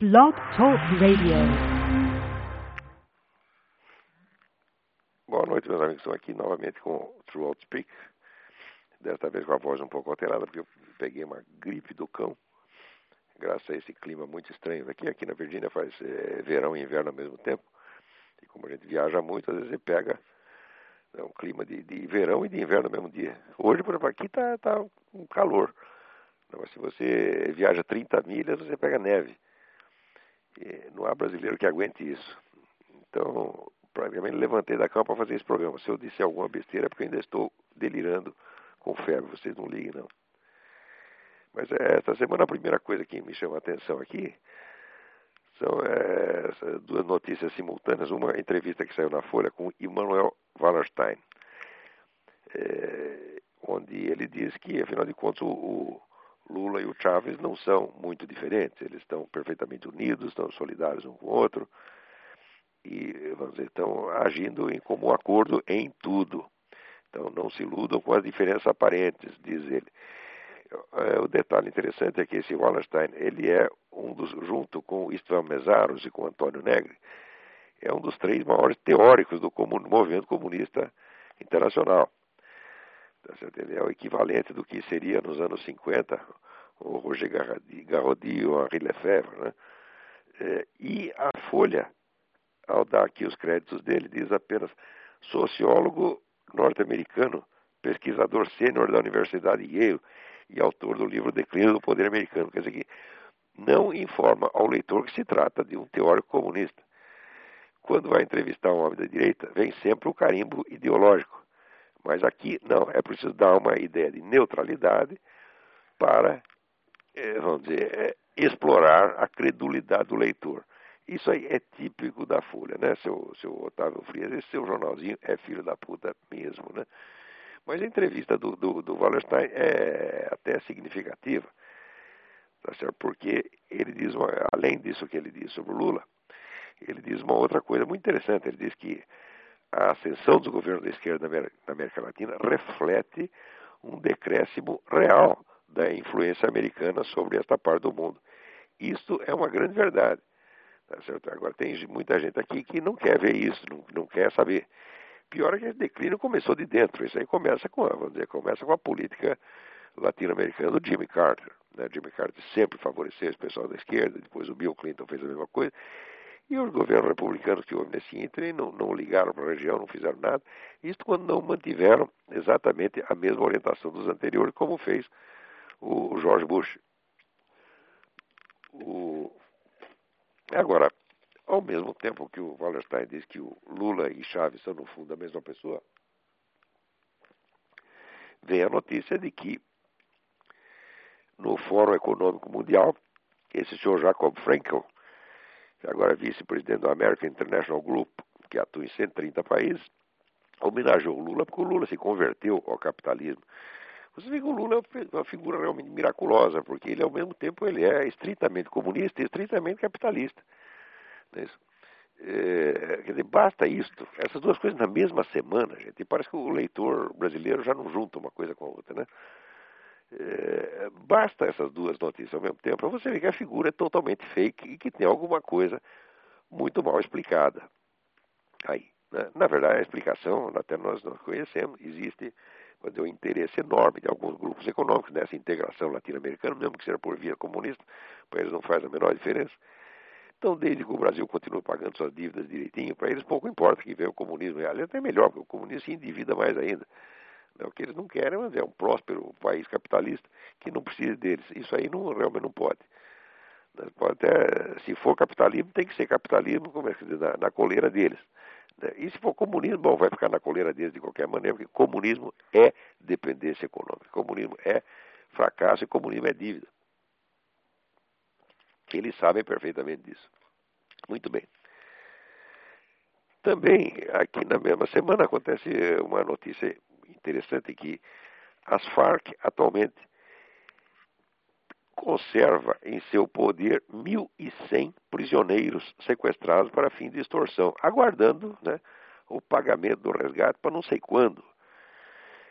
Blog Talk Radio. Boa noite, meus amigos. Estou aqui novamente com o True Speak. Desta vez com a voz um pouco alterada, porque eu peguei uma gripe do cão. Graças a esse clima muito estranho daqui. Aqui na Virgínia faz é, verão e inverno ao mesmo tempo. E como a gente viaja muito, às vezes você pega né, um clima de, de, verão e de inverno no mesmo dia. Hoje, por exemplo, aqui está tá um calor. Mas se você viaja 30 milhas, você pega neve. E não há brasileiro que aguente isso. Então, praticamente levantei da cama para fazer esse programa. Se eu disser alguma besteira, é porque eu ainda estou delirando com febre. Vocês não liguem, não. Mas é, esta semana a primeira coisa que me chama a atenção aqui são é, duas notícias simultâneas. Uma entrevista que saiu na Folha com Immanuel Wallerstein, é, onde ele diz que, afinal de contas, o Lula e o Chávez não são muito diferentes, eles estão perfeitamente unidos, estão solidários um com o outro e, vamos dizer, estão agindo em comum acordo em tudo. Então, não se iludam com as diferenças aparentes, diz ele. É, o detalhe interessante é que esse Wallenstein, ele é um dos, junto com Istvan Mesaros e com Antônio Negri, é um dos três maiores teóricos do comun, movimento comunista internacional. Tá ele é o equivalente do que seria nos anos 50 o Roger Garrodi ou Henri Lefebvre. Né? É, e a Folha, ao dar aqui os créditos dele, diz apenas sociólogo norte-americano, pesquisador sênior da Universidade Yale e autor do livro Declínio do Poder Americano. Quer dizer que não informa ao leitor que se trata de um teórico comunista. Quando vai entrevistar um homem da direita, vem sempre o carimbo ideológico. Mas aqui, não, é preciso dar uma ideia de neutralidade para, é, vamos dizer, é, explorar a credulidade do leitor. Isso aí é típico da Folha, né, seu, seu Otávio Frias? Esse seu jornalzinho é filho da puta mesmo, né? Mas a entrevista do, do, do Wallerstein é até significativa, tá certo? porque ele diz, uma, além disso que ele diz sobre o Lula, ele diz uma outra coisa muito interessante. Ele diz que a ascensão dos governos da esquerda na América Latina reflete um decréscimo real da influência americana sobre esta parte do mundo. Isto é uma grande verdade. Tá certo? Agora, tem muita gente aqui que não quer ver isso, não, não quer saber. Pior é que esse declínio começou de dentro. Isso aí começa com, vamos dizer, começa com a política latino-americana do Jimmy Carter. Né? Jimmy Carter sempre favoreceu esse pessoal da esquerda, depois o Bill Clinton fez a mesma coisa. E os governos republicanos que houve nesse ínterim não, não ligaram para a região, não fizeram nada. Isto quando não mantiveram exatamente a mesma orientação dos anteriores, como fez o George Bush. O... Agora, ao mesmo tempo que o Wallerstein diz que o Lula e Chaves são, no fundo, a mesma pessoa, vem a notícia de que no Fórum Econômico Mundial, esse senhor Jacob Frankel, agora é vice-presidente do American International Group, que atua em 130 países, homenageou o Lula porque o Lula se converteu ao capitalismo. Você vê que o Lula é uma figura realmente miraculosa, porque ele, ao mesmo tempo, ele é estritamente comunista e estritamente capitalista. É, é, quer dizer, basta isto, essas duas coisas na mesma semana, gente, e parece que o leitor brasileiro já não junta uma coisa com a outra, né? É, basta essas duas notícias ao mesmo tempo para você ver que a figura é totalmente fake e que tem alguma coisa muito mal explicada. Aí, né? na verdade, a explicação, até nós não conhecemos, existe dizer, um interesse enorme de alguns grupos econômicos nessa integração latino-americana, mesmo que seja por via comunista, para eles não faz a menor diferença. Então, desde que o Brasil continue pagando suas dívidas direitinho, para eles pouco importa que venha o comunismo. Aliás, até melhor, porque o comunismo se endivida mais ainda. Né? O que eles não querem é um próspero país capitalista que não precisa deles. Isso aí não, realmente não pode. Né? pode até, se for capitalismo, tem que ser capitalismo como é que diz, na, na coleira deles. Né? E se for comunismo, bom, vai ficar na coleira deles de qualquer maneira, porque comunismo é dependência econômica, comunismo é fracasso e comunismo é dívida. Eles sabem perfeitamente disso. Muito bem. Também, aqui na mesma semana, acontece uma notícia interessante que as Farc atualmente conserva em seu poder 1.100 prisioneiros sequestrados para fim de extorsão, aguardando né, o pagamento do resgate para não sei quando.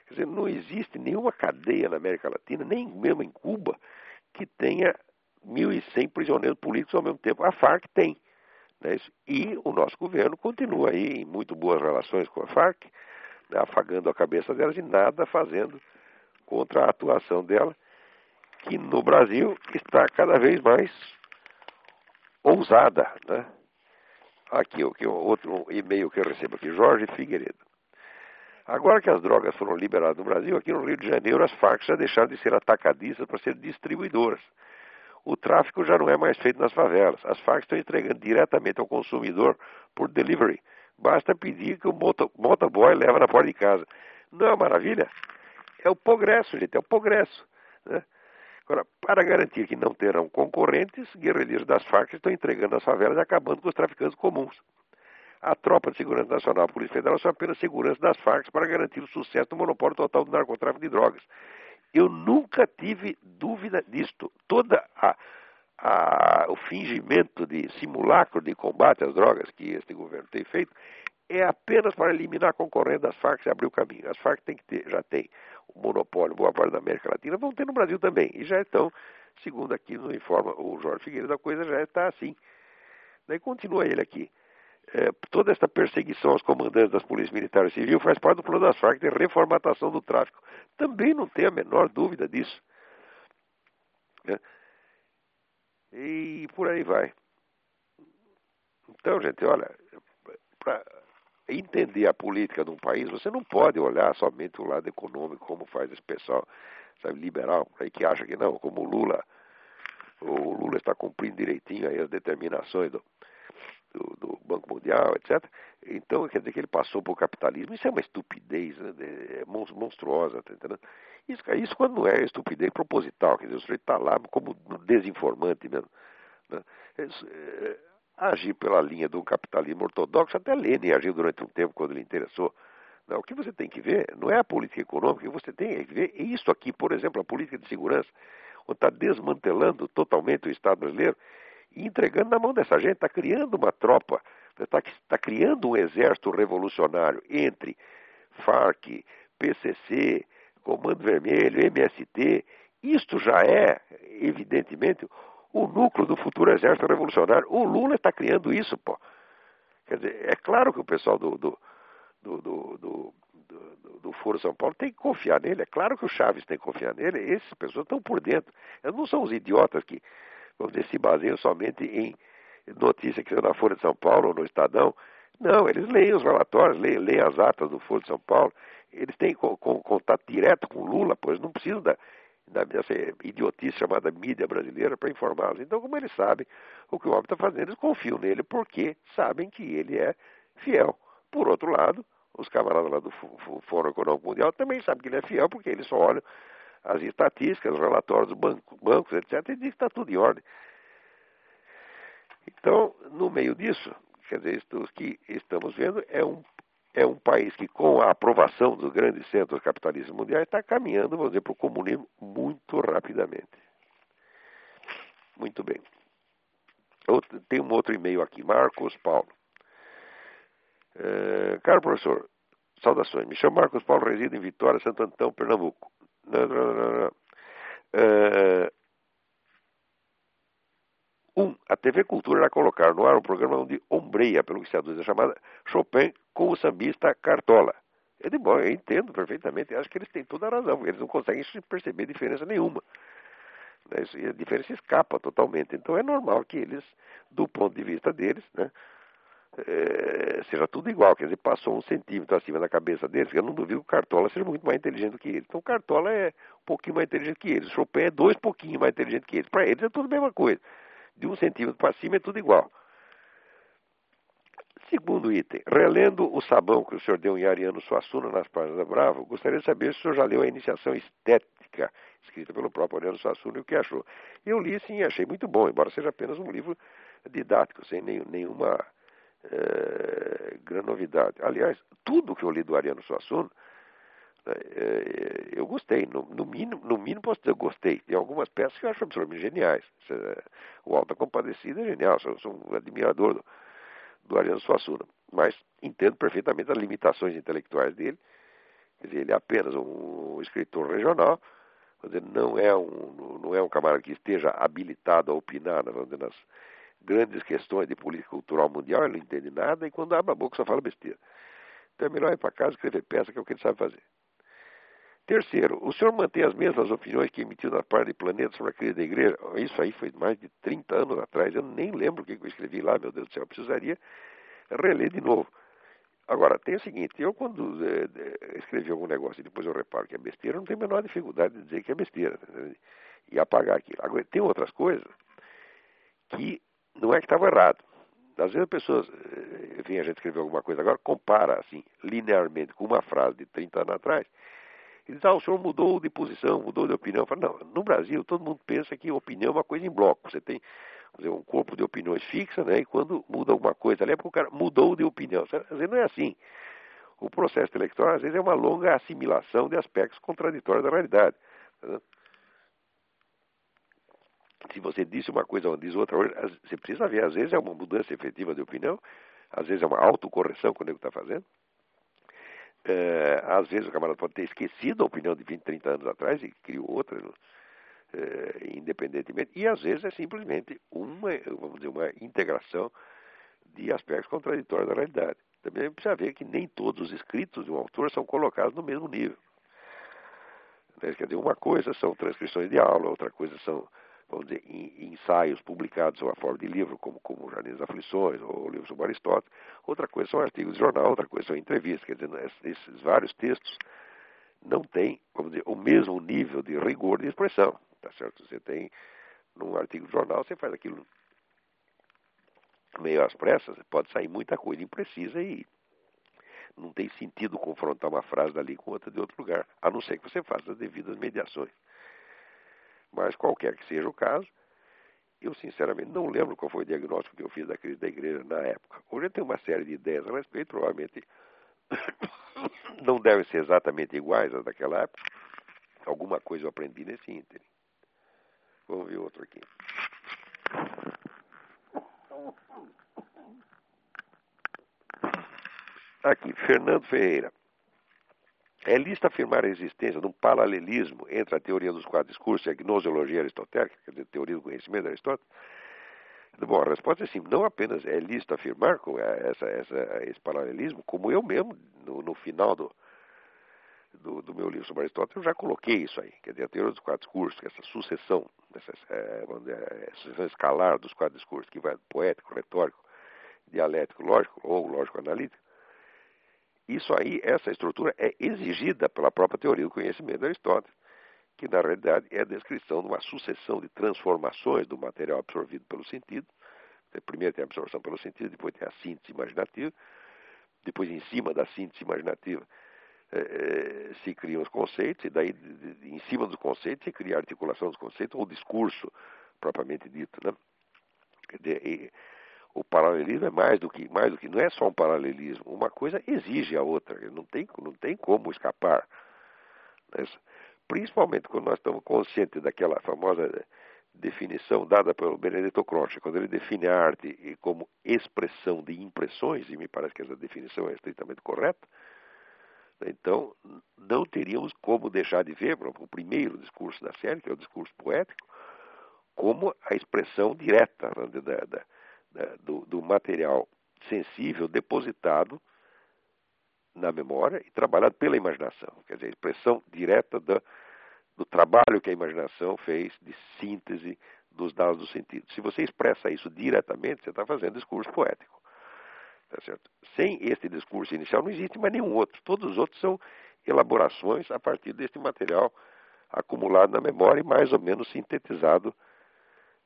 Quer dizer, não existe nenhuma cadeia na América Latina, nem mesmo em Cuba, que tenha 1.100 prisioneiros políticos ao mesmo tempo. A Farc tem. Né? E o nosso governo continua aí em muito boas relações com a Farc? Afagando a cabeça delas e nada fazendo contra a atuação dela, que no Brasil está cada vez mais ousada. Né? Aqui, aqui outro e-mail que eu recebo aqui, Jorge Figueiredo. Agora que as drogas foram liberadas no Brasil, aqui no Rio de Janeiro as Farc já deixaram de ser atacadistas para ser distribuidoras. O tráfico já não é mais feito nas favelas. As Farc estão entregando diretamente ao consumidor por delivery. Basta pedir que o motoboy leva na porta de casa. Não é uma maravilha? É o progresso, gente, é o progresso. Né? Agora, para garantir que não terão concorrentes, guerrilheiros das Farc estão entregando as favelas e acabando com os traficantes comuns. A Tropa de Segurança Nacional, a Polícia Federal, são apenas segurança das Farc para garantir o sucesso do monopólio total do narcotráfico de drogas. Eu nunca tive dúvida disto. Toda a, a, o fingimento de simulacro de combate às drogas que este governo tem feito é apenas para eliminar a concorrência das Farc e abrir o caminho. As Farc tem que ter, já tem o monopólio boa parte da América Latina, vão ter no Brasil também. E já estão, segundo aqui nos informa o Jorge Figueiredo, a coisa já está assim. Daí continua ele aqui. É, toda esta perseguição aos comandantes das polícias militares e civil faz parte do plano das Farc de reformatação do tráfico. Também não tem a menor dúvida disso. Né? E por aí vai. Então, gente, olha, para entender a política de um país, você não pode olhar somente o lado econômico, como faz esse pessoal, sabe, liberal, aí que acha que não, como o Lula, o Lula está cumprindo direitinho aí as determinações do, do, do Banco Mundial, etc. Então, quer dizer que ele passou para o capitalismo. Isso é uma estupidez né, é monstruosa, tá entendendo? Isso, isso quando não é estupidez proposital, quer dizer, o sujeito está lá como desinformante mesmo. Né? Isso, é, agir pela linha do capitalismo ortodoxo, até Lenin agiu durante um tempo quando lhe interessou. Não, o que você tem que ver não é a política econômica, o que você tem que ver é isso aqui, por exemplo, a política de segurança, onde está desmantelando totalmente o Estado brasileiro e entregando na mão dessa gente, está criando uma tropa, está tá criando um exército revolucionário entre FARC, PCC, Comando Vermelho, MST. Isto já é, evidentemente, o núcleo do futuro exército revolucionário. O Lula está criando isso, pô. Quer dizer, é claro que o pessoal do, do, do, do, do, do Foro São Paulo tem que confiar nele. É claro que o Chaves tem que confiar nele. Essas pessoas estão por dentro. Eles não são os idiotas que, vamos dizer, se baseiam somente em notícia que saiu na Folha de São Paulo ou no Estadão. Não, eles leem os relatórios, leem, leem as atas do Foro de São Paulo. Eles têm contato direto com Lula, pois não precisam da, dessa idiotice chamada mídia brasileira para informá-los. Então, como eles sabem o que o homem está fazendo, eles confiam nele porque sabem que ele é fiel. Por outro lado, os camaradas lá do Fórum Econômico Mundial também sabem que ele é fiel porque eles só olham as estatísticas, os relatórios dos banco, bancos, etc., e dizem que está tudo em ordem. Então, no meio disso, quer dizer, isso que estamos vendo é um é um país que, com a aprovação dos grandes centros capitalistas mundiais, está caminhando, vamos dizer, para o comunismo muito rapidamente. Muito bem. Outro, tem um outro e-mail aqui, Marcos Paulo. É, caro professor, saudações. Me chamo Marcos Paulo, resido em Vitória, Santo Antão, Pernambuco. Não, não, não, é, um, a TV Cultura irá colocar no ar um programa onde ombreia, pelo que se aduz, a chamada Chopin com o sambista Cartola. Eu, de bom, eu entendo perfeitamente, acho que eles têm toda a razão, eles não conseguem perceber diferença nenhuma. Né? A diferença escapa totalmente. Então é normal que eles, do ponto de vista deles, né, é, seja tudo igual, quer dizer, passou um centímetro acima da cabeça deles, eu não duvido que o Cartola seja muito mais inteligente do que eles. Então o Cartola é um pouquinho mais inteligente que eles, o Chopin é dois pouquinho mais inteligente que eles. Para eles é tudo a mesma coisa de um centímetro para cima é tudo igual. Segundo item, relendo o sabão que o senhor deu em Ariano Suassuna nas páginas da Bravo, gostaria de saber se o senhor já leu a iniciação estética escrita pelo próprio Ariano Suassuna e o que achou. Eu li sim, achei muito bom, embora seja apenas um livro didático, sem nenhuma é, grande novidade. Aliás, tudo que eu li do Ariano Suassuna eu gostei, no, no, mínimo, no mínimo posso dizer gostei. Tem algumas peças que eu acho absolutamente geniais. O Alta Compadecida é genial, sou, sou um admirador do, do Ariano Suassuna. Mas entendo perfeitamente as limitações intelectuais dele. Ele é apenas um escritor regional, dizer, não é um não é um camarada que esteja habilitado a opinar dizer, nas grandes questões de política cultural mundial, ele não entende nada e quando abre a boca só fala besteira. Então é melhor ir para casa escrever peça, que é o que ele sabe fazer. Terceiro, o senhor mantém as mesmas opiniões que emitiu na parte de Planeta sobre a crise da igreja? Isso aí foi mais de 30 anos atrás, eu nem lembro o que eu escrevi lá, meu Deus do céu, eu precisaria reler de novo. Agora, tem o seguinte, eu quando é, escrevi algum negócio e depois eu reparo que é besteira, não tenho a menor dificuldade de dizer que é besteira né? e apagar aquilo. Agora, tem outras coisas que não é que estava errado. Às vezes as pessoas, eh, vem a gente escrever alguma coisa agora, compara assim, linearmente com uma frase de 30 anos atrás, e diz, ah, o senhor mudou de posição, mudou de opinião. Falo, não, no Brasil todo mundo pensa que opinião é uma coisa em bloco. Você tem dizer, um corpo de opiniões fixa, né? E quando muda alguma coisa ali é porque o cara mudou de opinião. Às vezes não é assim. O processo eleitoral, às vezes, é uma longa assimilação de aspectos contraditórios da realidade. Tá Se você disse uma coisa ou diz outra, você precisa ver, às vezes é uma mudança efetiva de opinião, às vezes é uma autocorreção que o está fazendo. É, às vezes o camarada pode ter esquecido a opinião de 20, 30 anos atrás e criou outra. Né? eh, independentemente, e às vezes é simplesmente uma, vamos dizer, uma integração de aspectos contraditórios da realidade. Também precisa ver que nem todos os escritos de um autor são colocados no mesmo nível. Né? Quer dizer, uma coisa são transcrições de aula, outra coisa são, vamos dizer, ensaios publicados sob a forma de livro, como, como Jardim das Aflições ou livro sobre Aristóteles. Outra coisa são artigos de jornal, outra coisa são entrevistas. Quer dizer, esses vários textos não têm, vamos dizer, o mesmo nível de rigor de expressão tá certo? Você tem, num artigo de jornal, você faz aquilo meio às pressas, pode sair muita coisa imprecisa e não tem sentido confrontar uma frase dali com outra de outro lugar, a não ser que você faça as devidas mediações. Mas qualquer que seja o caso, eu sinceramente não lembro qual foi o diagnóstico que eu fiz da crise da igreja na época. Hoje eu tenho uma série de ideias a respeito, provavelmente não devem ser exatamente iguais às daquela época. Alguma coisa eu aprendi nesse ínterim. Vamos ver outro aqui. Aqui, Fernando Ferreira. É lista afirmar a existência de um paralelismo entre a teoria dos quatro discursos e a gnoseologia aristotélica, quer dizer, a teoria do conhecimento de Aristóteles? Bom, a resposta é sim. Não apenas é lícito afirmar essa, essa, esse paralelismo, como eu mesmo, no, no final do, do, do, meu livro sobre Aristóteles, eu já coloquei isso aí, quer dizer, a teoria dos quatro discursos, essa sucessão, essa é, dizer, sucessão escalar dos quatro discursos, que vai poético, retórico, dialético, lógico ou lógico-analítico, isso aí, essa estrutura é exigida pela própria teoria do conhecimento de Aristóteles, que na realidade é a descrição de uma sucessão de transformações do material absorvido pelo sentido. Primeiro tem a absorção pelo sentido, depois tem a síntese imaginativa, depois em cima da síntese imaginativa é, é, se criam os conceitos, e daí, em cima dos conceitos, se cria a articulação dos conceitos, ou discurso propriamente dito. Né? E, o paralelismo é mais do que mais do que não é só um paralelismo. Uma coisa exige a outra. Não tem não tem como escapar né? principalmente quando nós estamos conscientes daquela famosa definição dada pelo Benedetto Croce. Quando ele define a arte como expressão de impressões e me parece que essa definição é estritamente correta então, não teríamos como deixar de ver, o primeiro discurso da série, que é o discurso poético, como a expressão direta né, da, da, do, do, material sensível depositado na memória e trabalhado pela imaginação. Quer dizer, a expressão direta do trabalho que a imaginação fez de síntese dos dados do sentido. Se você expressa isso diretamente, você está fazendo discurso poético. Tá certo? Sem este discurso inicial não existe mais nenhum outro. Todos os outros são elaborações a partir deste material acumulado na memória e mais ou menos sintetizado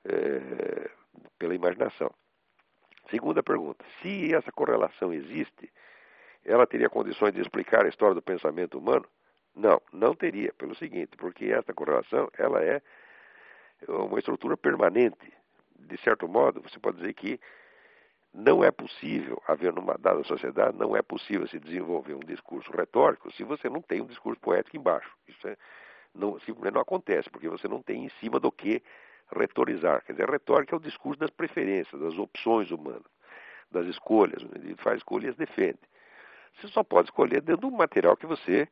é, pela imaginação. Segunda pergunta: se essa correlação existe, ela teria condições de explicar a história do pensamento humano? Não, não teria, pelo seguinte, porque essa correlação ela é uma estrutura permanente. De certo modo, você pode dizer que não é possível haver numa dada sociedade, não é possível se desenvolver um discurso retórico se você não tem um discurso poético embaixo. Isso é, não, simplesmente não acontece, porque você não tem em cima do que retorizar. Quer dizer, a retórica é o discurso das preferências, das opções humanas, das escolhas. Ele faz escolhas, defende. Você só pode escolher dentro do material que você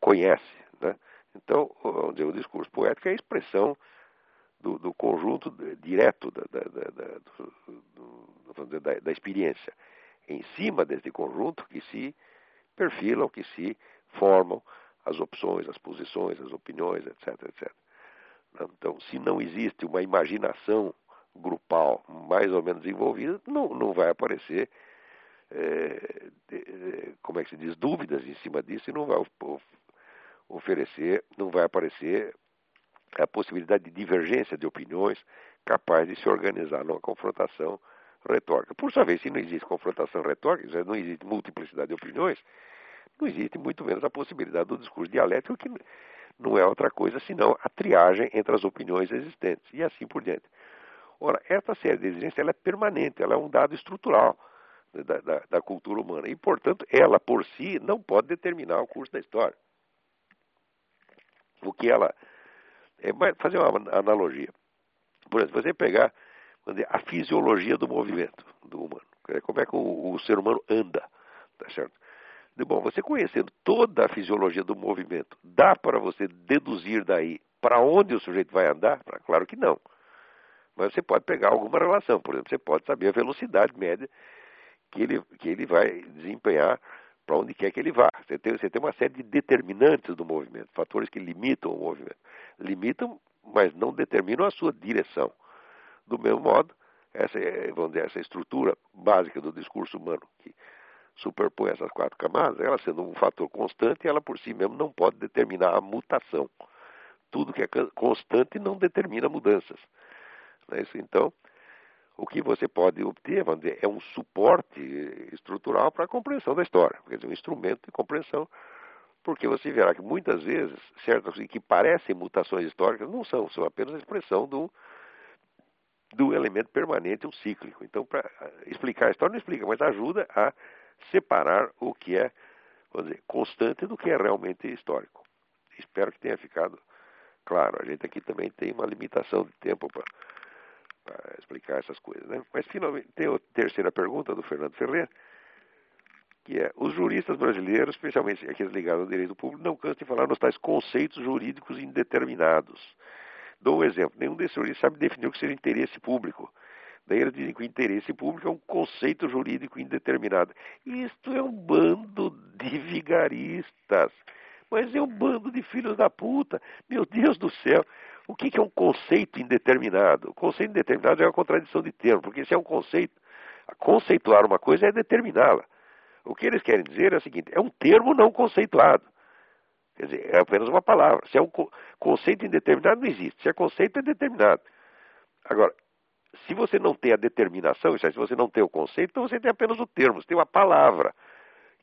conhece. Né? Então, o discurso poético é a expressão do, do conjunto direto da, da, da, do, dizer, da, experiência. Em cima desse conjunto que se perfilam, que se formam as opções, as posições, as opiniões, etc, etc. Então, se não existe uma imaginação grupal mais ou menos envolvida, não, não vai aparecer, é, de, como é que se diz, dúvidas em cima disso e não vai oferecer, não vai aparecer a possibilidade de divergência de opiniões capaz de se organizar numa confrontação retórica. Por sua vez, se não existe confrontação retórica, não existe multiplicidade de opiniões, não existe muito menos a possibilidade do discurso dialético, que não é outra coisa senão a triagem entre as opiniões existentes, e assim por diante. Ora, essa série de exigências ela é permanente, ela é um dado estrutural da, da, da cultura humana, e, portanto, ela por si não pode determinar o curso da história. O que ela é fazer uma analogia. Por exemplo, você pegar dizer, a fisiologia do movimento do humano, como é que o, o ser humano anda, tá certo? Bom, você conhecendo toda a fisiologia do movimento, dá para você deduzir daí para onde o sujeito vai andar? Claro que não. Mas você pode pegar alguma relação, por exemplo, você pode saber a velocidade média que ele, que ele vai desempenhar para onde quer que ele vá. Você tem, você tem uma série de determinantes do movimento, fatores que limitam o movimento. Limitam, mas não determinam a sua direção. Do mesmo modo, essa, vamos dizer, essa estrutura básica do discurso humano, que superpõe essas quatro camadas, ela sendo um fator constante, ela por si mesma não pode determinar a mutação. Tudo que é constante não determina mudanças. Não é isso? Então, o que você pode obter dizer, é um suporte estrutural para a compreensão da história, quer dizer, um instrumento de compreensão, porque você verá que muitas vezes certas que parecem mutações históricas não são, são apenas a expressão do, do elemento permanente, um cíclico. Então, para explicar a história não explica, mas ajuda a separar o que é dizer, constante do que é realmente histórico. Espero que tenha ficado claro. A gente aqui também tem uma limitação de tempo para explicar essas coisas. Né? Mas finalmente tem a terceira pergunta do Fernando Ferreira, que é, os juristas brasileiros, especialmente aqueles ligados ao direito público, não cansam de falar nos tais conceitos jurídicos indeterminados. Dou um exemplo, nenhum desses juristas sabe definir o que seja interesse público. Daí eles dizem que o interesse público é um conceito jurídico indeterminado. Isto é um bando de vigaristas. Mas é um bando de filhos da puta. Meu Deus do céu. O que, é um conceito indeterminado? O conceito indeterminado é uma contradição de termo, porque se é um conceito, conceituar uma coisa é determiná-la. O que eles querem dizer é o seguinte: é um termo não conceituado. Quer dizer, é apenas uma palavra. Se é um conceito indeterminado, não existe. Se é conceito, é determinado. Agora, se você não tem a determinação, se você não tem o conceito, então você tem apenas o termo, você tem uma palavra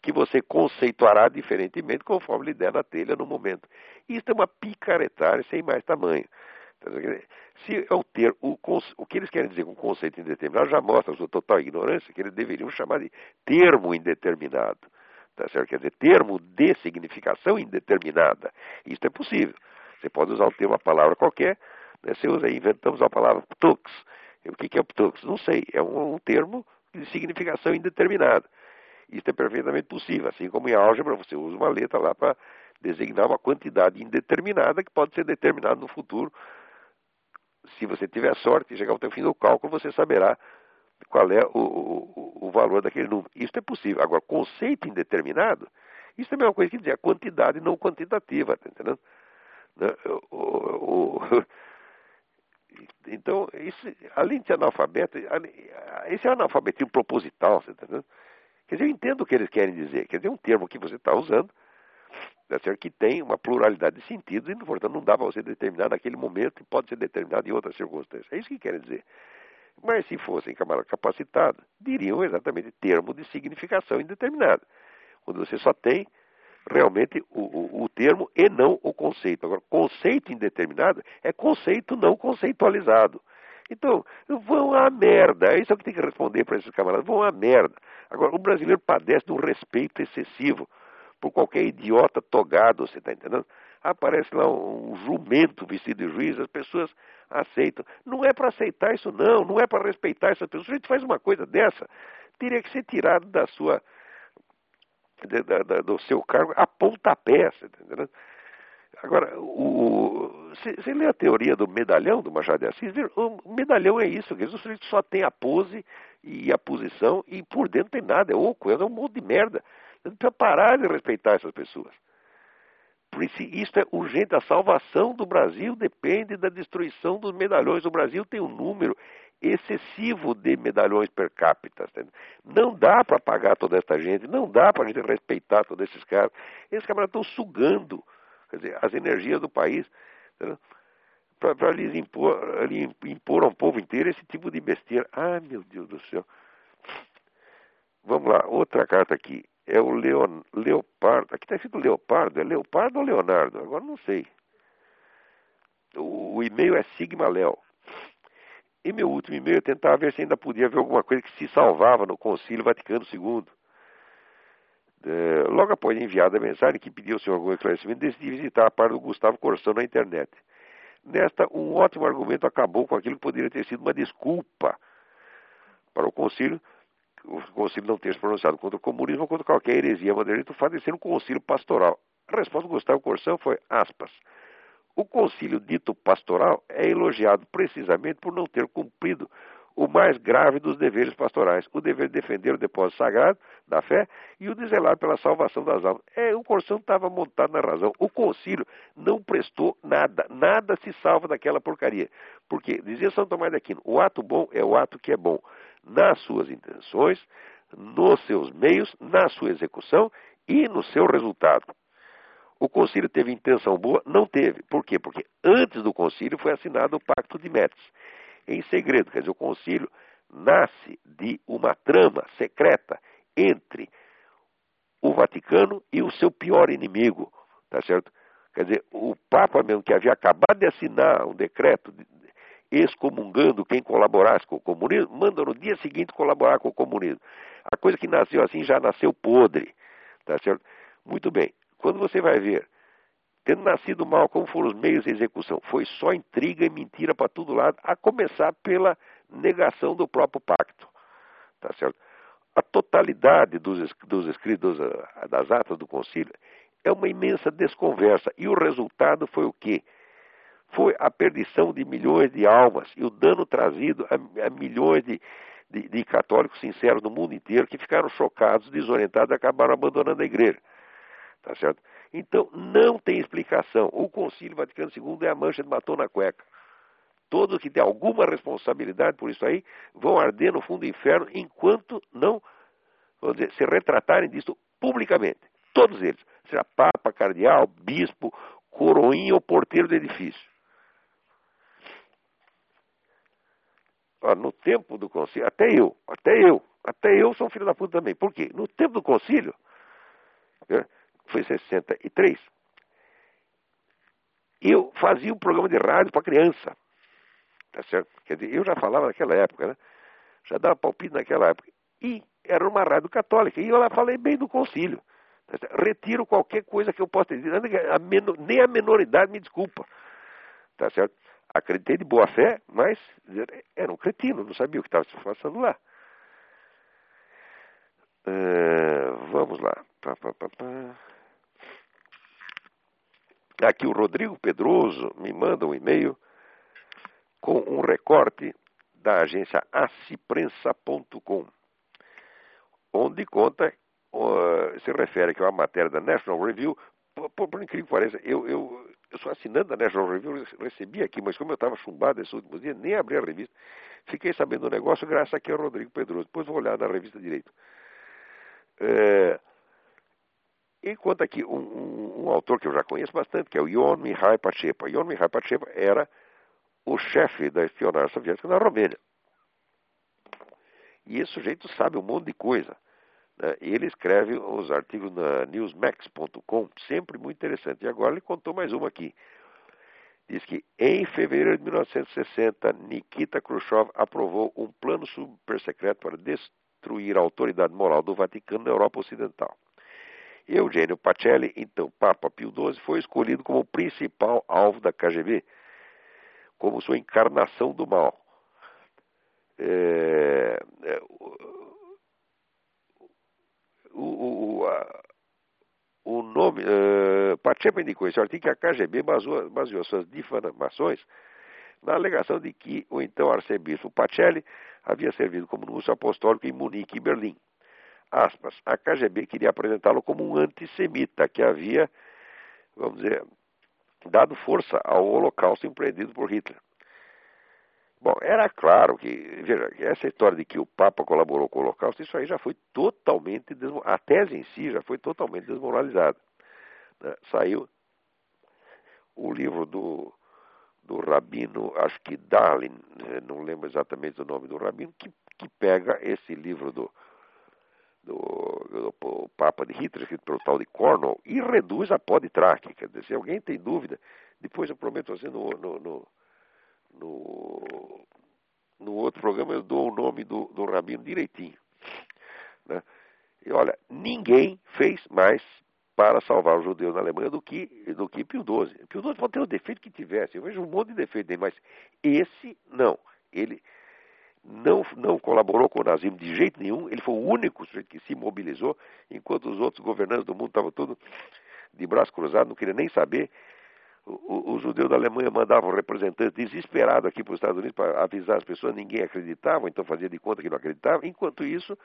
que você conceituará diferentemente conforme lhe der na telha no momento. Isso é uma picaretagem sem mais tamanho. Se é o, ter, o, o que eles querem dizer com conceito indeterminado já mostra a sua total ignorância, que eles deveriam chamar de termo indeterminado. Tá certo? Quer dizer, termo de significação indeterminada. Isso é possível. Você pode usar o termo, uma palavra qualquer, né? você usa inventamos a palavra ptux. O que é ptux? Não sei. É um, um termo de significação indeterminada. Isso é perfeitamente possível. Assim como em álgebra, você usa uma letra lá para designar uma quantidade indeterminada que pode ser determinada no futuro. Se você tiver sorte e chegar ao fim do cálculo, você saberá qual é o, o, o, valor daquele número. Isso é possível. Agora, conceito indeterminado, isso é a mesma coisa que dizer a quantidade não quantitativa, tá entendendo? Né? O, então, isso, além de ser analfabeto, esse é analfabetismo proposital, você tá entendendo? Quer dizer, eu entendo o que eles querem dizer. Quer dizer, um termo que você está usando, certo? que tem uma pluralidade de sentidos e, portanto, não dá para você determinar naquele momento e pode ser determinado em outras circunstâncias. É isso que querem dizer. Mas se fossem camarada capacitado, diriam exatamente termo de significação indeterminada, onde você só tem realmente o, o, o, termo e não o conceito. Agora, conceito indeterminado é conceito não conceitualizado. Então, vão à merda. É isso que tem que responder para esses camaradas. Vão à merda. Agora, o brasileiro padece de um respeito excessivo por qualquer idiota togado, você está entendendo? Aparece lá um jumento vestido de juiz, as pessoas aceitam. Não é para aceitar isso, não. Não é para respeitar essas pessoas. Se a gente faz uma coisa dessa, teria que ser tirado da sua, do seu cargo a pontapé, entendendo? Agora, você lê a teoria do medalhão do Machado de Assis, o medalhão é isso, o sujeito só tem a pose e a posição e por dentro tem nada, é oco, é um monte de merda. Você precisa parar de respeitar essas pessoas. Por isso, isso é urgente. A salvação do Brasil depende da destruição dos medalhões. O Brasil tem um número excessivo de medalhões per capita. Não dá para pagar toda essa gente, não dá para a gente respeitar todos esses caras. Esses caras estão sugando dizer, as energias do país para lhes impor, impor ao povo inteiro esse tipo de besteira. Ai, meu Deus do céu. Vamos lá, outra carta aqui. É o Leon, Leopardo. Aqui está escrito Leopardo. É Leopardo ou Leonardo? Agora não sei. O, o e-mail é Sigma Léo. E meu último e-mail eu tentava ver se ainda podia ver alguma coisa que se salvava no Concílio Vaticano II. É, logo após enviar a mensagem que pediu senhor algum esclarecimento, decidi visitar a parte do Gustavo Corsão na internet. Nesta, um ótimo argumento acabou com aquilo que poderia ter sido uma desculpa para o Concílio, o Concílio não ter se pronunciado contra o comunismo ou contra qualquer heresia modernista, o fato de ser um concílio pastoral. A resposta do Gustavo Corsão foi, aspas, o concílio dito pastoral é elogiado precisamente por não ter cumprido o mais grave dos deveres pastorais, o dever de defender o depósito sagrado da fé e o de zelar pela salvação das almas. É, o Corsão estava montado na razão. O concílio não prestou nada, nada se salva daquela porcaria. Porque, dizia São Tomás de Aquino, o ato bom é o ato que é bom nas suas intenções, nos seus meios, na sua execução e no seu resultado. O concílio teve intenção boa? Não teve. Por quê? Porque antes do concílio foi assinado o Pacto de Metz, em segredo. Quer dizer, o concílio nasce de uma trama secreta entre o Vaticano e o seu pior inimigo, tá certo? Quer dizer, o Papa mesmo que havia acabado de assinar um decreto excomungando quem colaborasse com o comunismo, manda no dia seguinte colaborar com o comunismo. A coisa que nasceu assim já nasceu podre, tá certo? Muito bem. Quando você vai ver, tendo nascido mal, como foram os meios de execução, foi só intriga e mentira para todo lado, a começar pela negação do próprio pacto. Tá certo? A totalidade dos, dos escritos ah, das atas do concílio é uma imensa desconversa. E o resultado foi o quê? Foi a perdição de milhões de almas e o dano trazido a, a milhões de, de, de, católicos sinceros no mundo inteiro que ficaram chocados, desorientados e acabaram abandonando a igreja. Tá certo? Então, não tem explicação. O Concílio Vaticano II é a mancha de batom na cueca. Todos que têm alguma responsabilidade por isso aí vão arder no fundo do inferno enquanto não vamos dizer, se retratarem disso publicamente. Todos eles. Seja Papa, Cardeal, Bispo, Coroinha ou Porteiro do edifício. no tempo do concílio, até eu, até eu, até eu sou um filho da puta também. Por quê? No tempo do concílio, né, foi 63, eu fazia um programa de rádio para criança. Tá certo? Quer dizer, eu já falava naquela época, né? Já dava palpite naquela época. E era uma rádio católica. E eu lá falei bem do concílio. Tá Retiro qualquer coisa que eu possa dizer. Nem a menoridade me desculpa. Tá certo? Acreditei de boa fé, mas era um cretino, não sabia o que estava se passando lá. Uh, vamos lá. Pá, pá, pá, Aqui o Rodrigo Pedroso me manda um e-mail com um recorte da agência aciprensa.com, onde conta, uh, se refere que é uma matéria da National Review, por, por, por incrível que pareça, eu, eu, eu sou assinante da National Review, recebi aqui, mas como eu estava chumbado esses últimos dias, nem abri a revista. Fiquei sabendo do negócio graças aqui ao Rodrigo Pedroso. Depois vou olhar na revista direito. É, e conta aqui um, um, um, autor que eu já conheço bastante, que é o Ion Mihai Pachepa. Ion Mihai Pachepa era o chefe da espionagem soviética na Romênia. E esse sujeito sabe um monte de coisa. Né? Ele escreve os artigos na newsmax.com, sempre muito interessante. E agora ele contou mais uma aqui. Diz que em fevereiro de 1960, Nikita Khrushchev aprovou um plano supersecreto para destruir a autoridade moral do Vaticano na Europa Ocidental. Eugênio Pacelli, então Papa Pio XII, foi escolhido como principal alvo da KGB, como sua encarnação do mal. É, é, o, o, a, o nome uh, Chepa indicou esse artigo que a KGB baseou, baseou suas difamações na alegação de que o então arcebispo Pacelli havia servido como núncio apostólico em Munique e Berlim. Aspas, a KGB queria apresentá-lo como um antissemita que havia, vamos dizer, dado força ao holocausto empreendido por Hitler. Bom, era claro que, veja, essa história de que o Papa colaborou com o Holocausto, isso aí já foi totalmente, a tese em si já foi totalmente desmoralizada. Né? Saiu o livro do, do rabino, acho que Darlin, né? não lembro exatamente o nome do rabino, que, que pega esse livro do, do, do, Papa de Hitler, escrito pelo tal de Cornwall, e reduz a pó de traque. Quer dizer, se alguém tem dúvida, depois eu prometo assim no, no, no no, no outro programa eu dou o nome do, do rabino direitinho. Né? E olha, ninguém fez mais para salvar os judeus na Alemanha do que, do que Pio XII. Pio XII pode ter o defeito que tivesse, eu vejo um monte de defeito dele, mas esse não. Ele não, não colaborou com o nazismo de jeito nenhum, ele foi o único sujeito que se mobilizou, enquanto os outros governantes do mundo estavam todos de braço cruzado, não queriam nem saber os judeus da Alemanha mandavam representantes desesperados aqui para os Estados Unidos para avisar as pessoas, ninguém acreditava, então fazia de conta que não acreditava. Enquanto isso,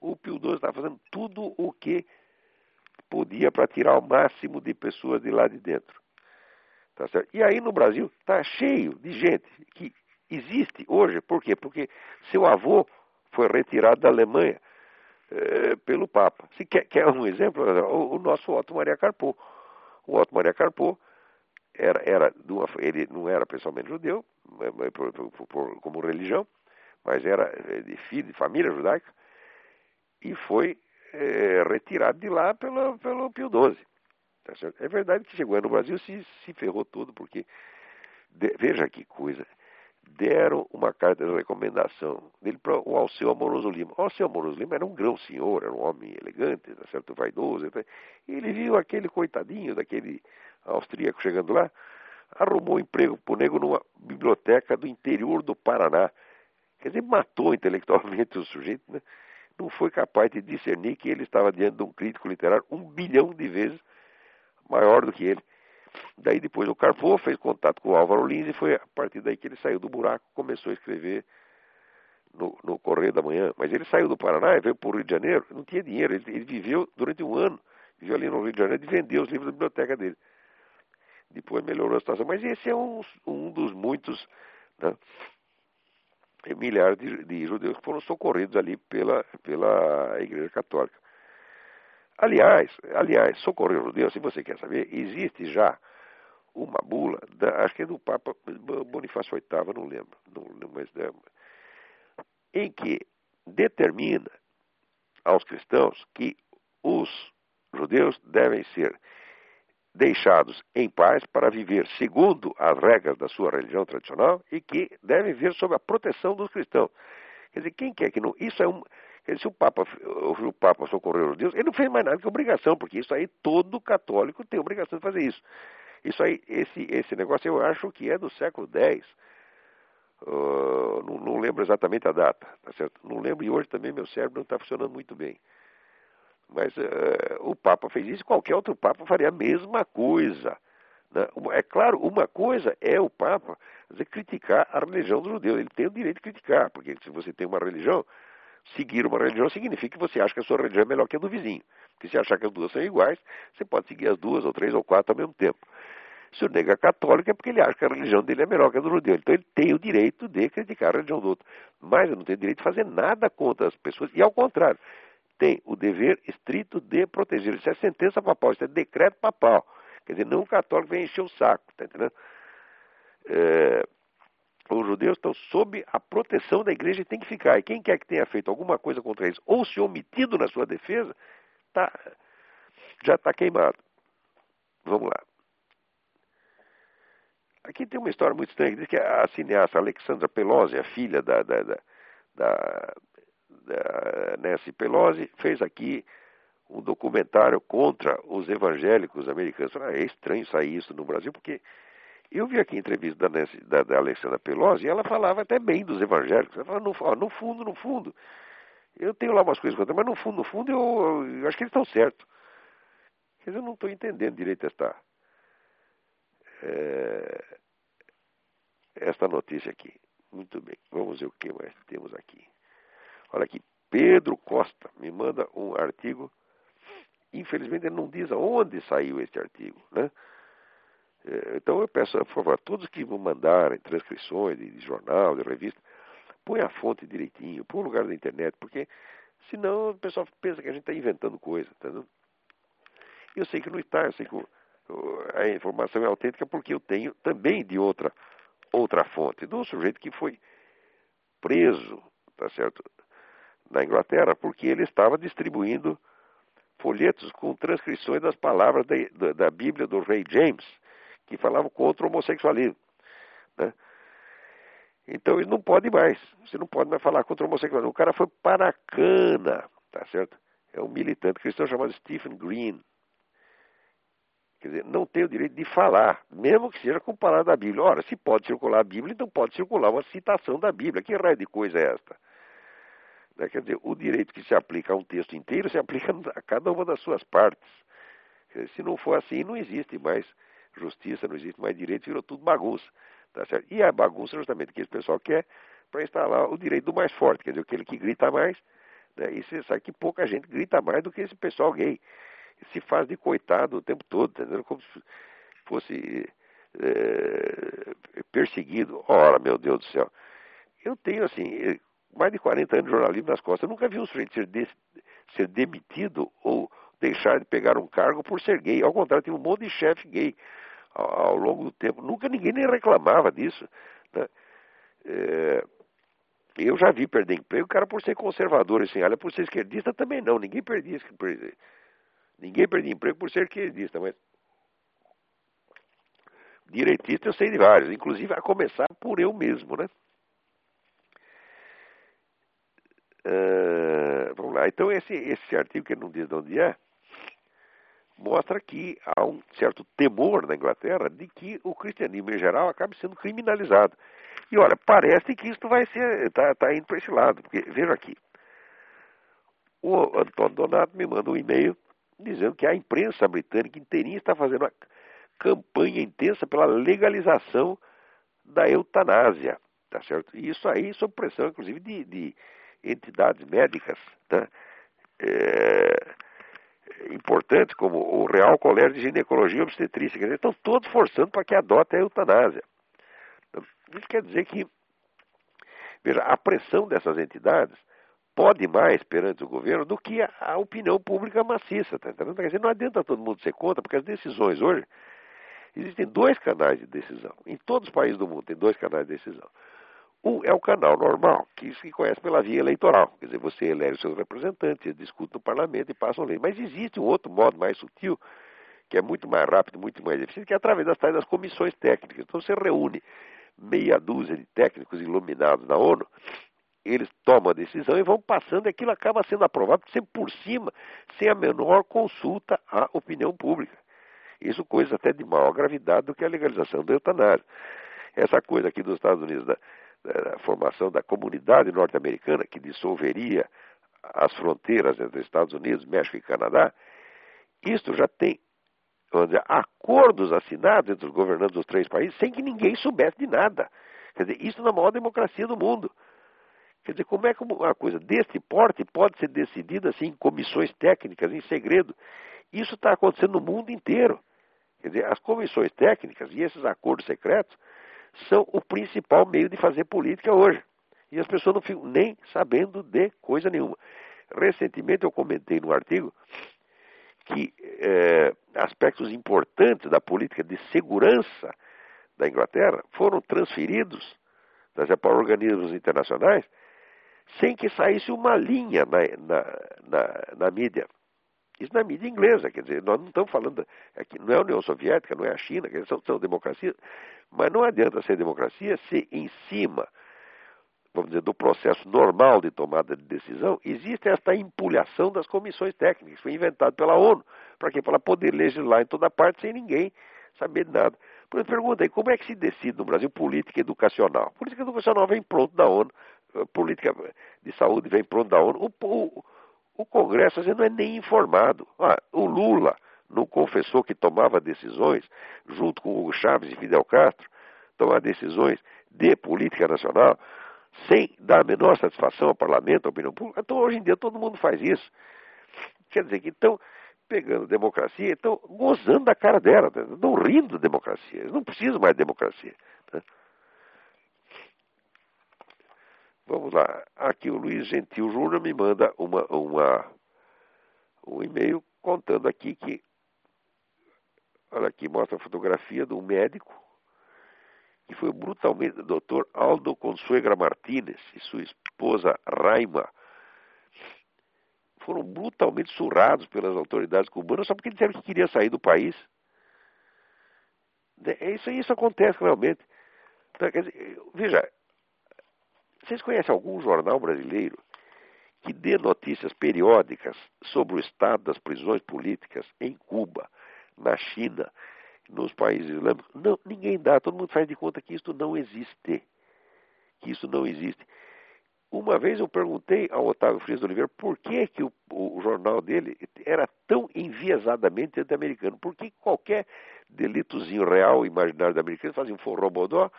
o Pio XII estava fazendo tudo o que podia para tirar o máximo de pessoas de lá de dentro. Tá? E aí no Brasil está cheio de gente que existe hoje. Por quê? Porque seu avô foi retirado da Alemanha eh, pelo Papa. Se quer, quer um exemplo, o, o nosso Otto Maria Carpo. O Otto Maria Carpo era, era uma, ele não era pessoalmente judeu, por, por, por, como religião, mas era eh, de filho de família judaica, e foi é, retirado de lá pelo, pelo Pio XII. Tá é verdade que chegou no Brasil se, se ferrou tudo, porque de, veja que coisa. Deram uma carta de recomendação dele para o Alceu Amoroso Lima. O Alceu Amoroso Lima era um grão senhor, era um homem elegante, tá certo, vaidoso. Ele viu aquele coitadinho daquele austríaco chegando lá, arrumou um emprego para o nego numa biblioteca do interior do Paraná. Quer dizer, matou intelectualmente o sujeito, né? não foi capaz de discernir que ele estava diante de um crítico literário um bilhão de vezes maior do que ele. Daí depois o Carpo fez contato com o Álvaro Lins e foi a partir daí que ele saiu do buraco começou a escrever no, no Correio da Manhã. Mas ele saiu do Paraná e veio para o Rio de Janeiro, não tinha dinheiro, ele, ele viveu durante um ano, viveu ali no Rio de Janeiro e vendeu os livros da biblioteca dele depois melhorou a situação. Mas esse é um, um dos muitos né, milhares de, de, judeus que foram socorridos ali pela, pela Igreja Católica. Aliás, aliás, socorrer os judeus, se você quer saber, existe já uma bula, da, acho que é do Papa Bonifácio VIII, não lembro, não, mas, é, em que determina aos cristãos que os judeus devem ser deixados em paz para viver segundo as regras da sua religião tradicional e que devem viver sob a proteção dos cristãos. Quer dizer, quem quer que não. Isso é um. Dizer, se o Papa, o Papa socorreu os Deus, ele não fez mais nada que obrigação, porque isso aí todo católico tem obrigação de fazer isso. Isso aí, esse, esse negócio eu acho que é do século X. Uh, não, não, lembro exatamente a data, tá certo? Não lembro e hoje também meu cérebro não está funcionando muito bem. Mas uh, o Papa fez isso, qualquer outro Papa faria a mesma coisa. Né? É claro, uma coisa é o Papa dizer, criticar a religião do judeu. Ele tem o direito de criticar, porque se você tem uma religião, seguir uma religião significa que você acha que a sua religião é melhor que a do vizinho. Porque se achar que as duas são iguais, você pode seguir as duas, ou três, ou quatro ao mesmo tempo. Se o nego é católico é porque ele acha que a religião dele é melhor que a do judeu. Então ele tem o direito de criticar a religião do outro. Mas ele não tem direito de fazer nada contra as pessoas. E ao contrário, tem o dever estrito de proteger. Isso é sentença papal, isso é decreto papal. Quer dizer, não católico vem encher o saco, tá entendendo? É, os judeus estão sob a proteção da igreja e tem que ficar. E quem quer que tenha feito alguma coisa contra eles ou se omitido na sua defesa, tá, já está queimado. Vamos lá. Aqui tem uma história muito estranha, que diz que a cineasta Alexandra Pelosi, a filha da, da, da, da Nancy Pelosi fez aqui um documentário contra os evangélicos americanos. Ah, é estranho sair isso no Brasil, porque eu vi aqui a entrevista da, Nancy, da, da Alexandra Pelosi e ela falava até bem dos evangélicos. Ela falava, no, no fundo, no fundo, eu tenho lá umas coisas contra, mas no fundo, no fundo, eu, eu acho que eles estão certos. Eu não estou entendendo direito esta, é, esta notícia aqui. Muito bem, vamos ver o que mais temos aqui. Olha aqui, Pedro Costa me manda um artigo. Infelizmente ele não diz aonde saiu este artigo, né? É, então eu peço, por favor, a todos que vão mandarem transcrições de jornal, de revista, põe a fonte direitinho, põe o lugar da internet, porque senão o pessoal pensa que a gente está inventando coisa, entendeu? Eu sei que não está, eu sei que a informação é autêntica porque eu tenho também de outra outra fonte, do sujeito que foi preso, tá certo, na Inglaterra, porque ele estava distribuindo folhetos com transcrições das palavras da, da, da Bíblia do rei James, que falavam contra o homossexualismo. Né? Então ele não pode mais. Você não pode mais falar contra o homossexualismo. O cara foi para a cana, tá certo? É um militante cristão chamado Stephen Green. Quer dizer, não tem o direito de falar, mesmo que seja com palavras da Bíblia. Ora, se pode circular a Bíblia, então pode circular uma citação da Bíblia. Que raio de coisa é esta? Né? Quer dizer, o direito que se aplica a um texto inteiro se aplica a cada uma das suas partes. Dizer, se não for assim, não existe mais justiça, não existe mais direito, virou tudo bagunça. Tá certo? E a bagunça justamente que esse pessoal quer para instalar o direito do mais forte, quer dizer, aquele que grita mais. Né? E você sabe que pouca gente grita mais do que esse pessoal gay se faz de coitado o tempo todo, entendeu? Como se fosse é, perseguido. Ora, meu Deus do céu. Eu tenho, assim, mais de 40 anos de jornalismo nas costas. Eu nunca vi um sujeito ser, de, ser demitido ou deixar de pegar um cargo por ser gay. Ao contrário, tem um monte de chefe gay ao, longo do tempo. Nunca ninguém nem reclamava disso. Né? É, eu já vi perder emprego, o cara por ser conservador, assim, olha, por ser esquerdista também não, ninguém perdia, Ninguém perdia emprego por ser esquerdista, mas direitista eu sei de vários, inclusive a começar por eu mesmo, né? Uh, vamos lá, então esse, esse artigo que não diz de onde é, mostra que há um certo temor na Inglaterra de que o cristianismo em geral acabe sendo criminalizado. E olha, parece que isso vai ser, está tá indo para esse lado, porque veja aqui, o Antônio Donato me manda um e-mail dizendo que a imprensa britânica inteirinha está fazendo uma campanha intensa pela legalização da eutanásia, tá certo? E isso aí sob pressão, inclusive, de, de entidades médicas, tá? É, importantes como o Real Colégio de Ginecologia e Obstetrícia, dizer, estão todos forçando para que adote a eutanásia. Então, isso quer dizer que, veja, a pressão dessas entidades pode mais perante o governo do que a, a opinião pública maciça. Tá entendendo? Quer dizer, não adianta todo mundo ser contra, porque as decisões hoje. Existem dois canais de decisão. Em todos os países do mundo tem dois canais de decisão. Um é o canal normal, que se conhece pela via eleitoral. Quer dizer, você elege os seus representantes, eles discutem no parlamento e passam lei. Mas existe um outro modo mais sutil, que é muito mais rápido, muito mais eficiente, que é através das das comissões técnicas. Então você reúne meia dúzia de técnicos iluminados na ONU eles tomam a decisão e vão passando, e aquilo acaba sendo aprovado sempre por cima, sem a menor consulta à opinião pública. Isso coisa até de maior gravidade do que a legalização da eutanásia. Essa coisa aqui dos Estados Unidos, da, da formação da comunidade norte-americana, que dissolveria as fronteiras entre Estados Unidos, México e Canadá, isto já tem dizer, acordos assinados entre os governantes dos três países sem que ninguém soubesse de nada. Quer dizer, isso na maior democracia do mundo. Quer dizer, como é que uma coisa deste porte pode ser decidida assim em comissões técnicas, em segredo? Isso está acontecendo no mundo inteiro. Quer dizer, as comissões técnicas e esses acordos secretos são o principal meio de fazer política hoje. E as pessoas não ficam nem sabendo de coisa nenhuma. Recentemente eu comentei no artigo que é, aspectos importantes da política de segurança da Inglaterra foram transferidos para organismos internacionais sem que saísse uma linha na, na, na, na mídia. Isso na mídia inglesa, quer dizer, nós não estamos falando, aqui, não é a União Soviética, não é a China, que são, são democracias, mas não adianta ser democracia se em cima, vamos dizer, do processo normal de tomada de decisão, existe esta empulhação das comissões técnicas, foi inventado pela ONU, para quê? Para poder legislar em toda parte sem ninguém saber de nada. Por exemplo, pergunta aí, como é que se decide no Brasil política educacional? Política educacional vem pronto da ONU, política de saúde vem pronto da ONU. O, o, o Congresso às vezes não é nem informado. Ah, o Lula não confessou que tomava decisões, junto com Hugo Chávez e Fidel Castro, tomar decisões de política nacional, sem dar a menor satisfação ao parlamento, à opinião pública. Então, hoje em dia, todo mundo faz isso. Quer dizer que estão pegando democracia, estão gozando da cara dela, né? estão rindo da democracia. Não precisam mais de democracia. Né? Vamos lá. Aqui o Luiz Gentil Júnior me manda uma, uma, um e-mail contando aqui que. Olha aqui, mostra a fotografia de um médico que foi brutalmente. Dr. Aldo Consuegra Martínez e sua esposa Raima foram brutalmente surrados pelas autoridades cubanas só porque disseram que queria sair do país. É, isso, isso acontece realmente. Então, dizer, veja, vocês conhecem algum jornal brasileiro que dê notícias periódicas sobre o estado das prisões políticas em Cuba, na China, nos países islâmicos? Não, ninguém dá, todo mundo faz de conta que isso não existe. Que isso não existe. Uma vez eu perguntei ao Otávio Frias de Oliveira por que, que o, o, jornal dele era tão enviesadamente anti-americano. Por que qualquer delitozinho real, imaginário da americano fazia um forrobodó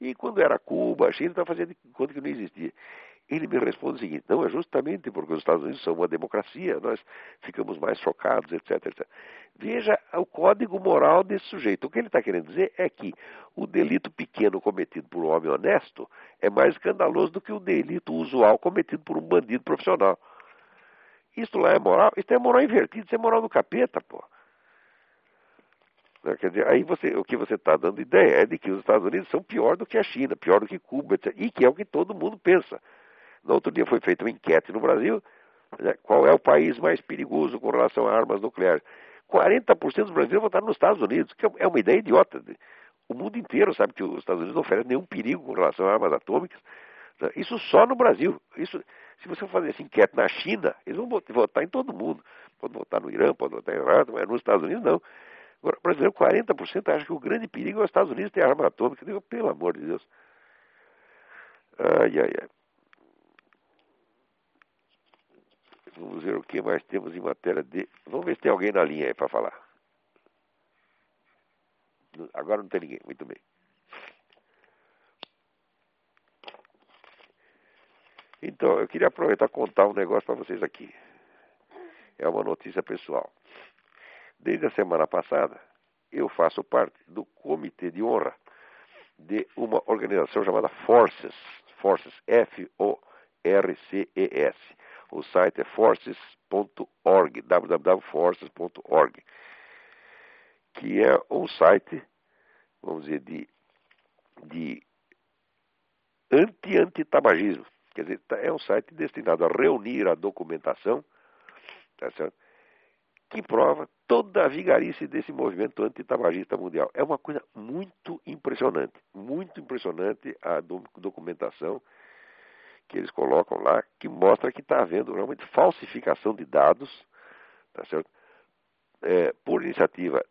e quando era Cuba, a China estava fazendo conta que não existia. Ele me responde o seguinte: não, é justamente porque os Estados Unidos são uma democracia, nós ficamos mais chocados, etc, etc. Veja o código moral desse sujeito. O que ele está querendo dizer é que o delito pequeno cometido por um homem honesto é mais escandaloso do que o delito usual cometido por um bandido profissional. Isso lá é moral? Isso é moral invertido, isso é moral do capeta, pô. Né? Quer dizer, aí você, o que você está dando ideia é de que os Estados Unidos são pior do que a China, pior do que Cuba, etc. E que é o que todo mundo pensa. No outro dia foi feita uma enquete no Brasil, né? qual é o país mais perigoso com relação a armas nucleares. 40% dos brasileiros votaram nos Estados Unidos, que é uma ideia idiota. O mundo inteiro sabe que os Estados Unidos não oferecem nenhum perigo com relação a armas atômicas. Né? Isso só no Brasil. Isso, se você fazer essa enquete na China, eles vão votar em todo mundo. Pode votar no Irã, pode votar em Irã, mas nos Estados Unidos não. Agora, brasileiro, 40% acha que o grande perigo é os Estados Unidos ter arma atômica. Digo, pelo amor de Deus. Ai, ai, ai. Vamos ver o que mais temos em matéria de. Vamos ver se tem alguém na linha aí para falar. Agora não tem ninguém, muito bem. Então, eu queria aproveitar e contar um negócio para vocês aqui. É uma notícia pessoal. Desde a semana passada, eu faço parte do comitê de honra de uma organização chamada Forces, Forces F-O-R-C-E-S. O site é forces.org, www.forces.org, que é um site, vamos dizer, de, de anti-antitabagismo. Quer dizer, tá, é um site destinado a reunir a documentação, tá certo? que prova toda a vigarice desse movimento antitabagista mundial. É uma coisa muito impressionante, muito impressionante a documentação que eles colocam lá, que mostra que está havendo realmente falsificação de dados, tá certo? É, por iniciativa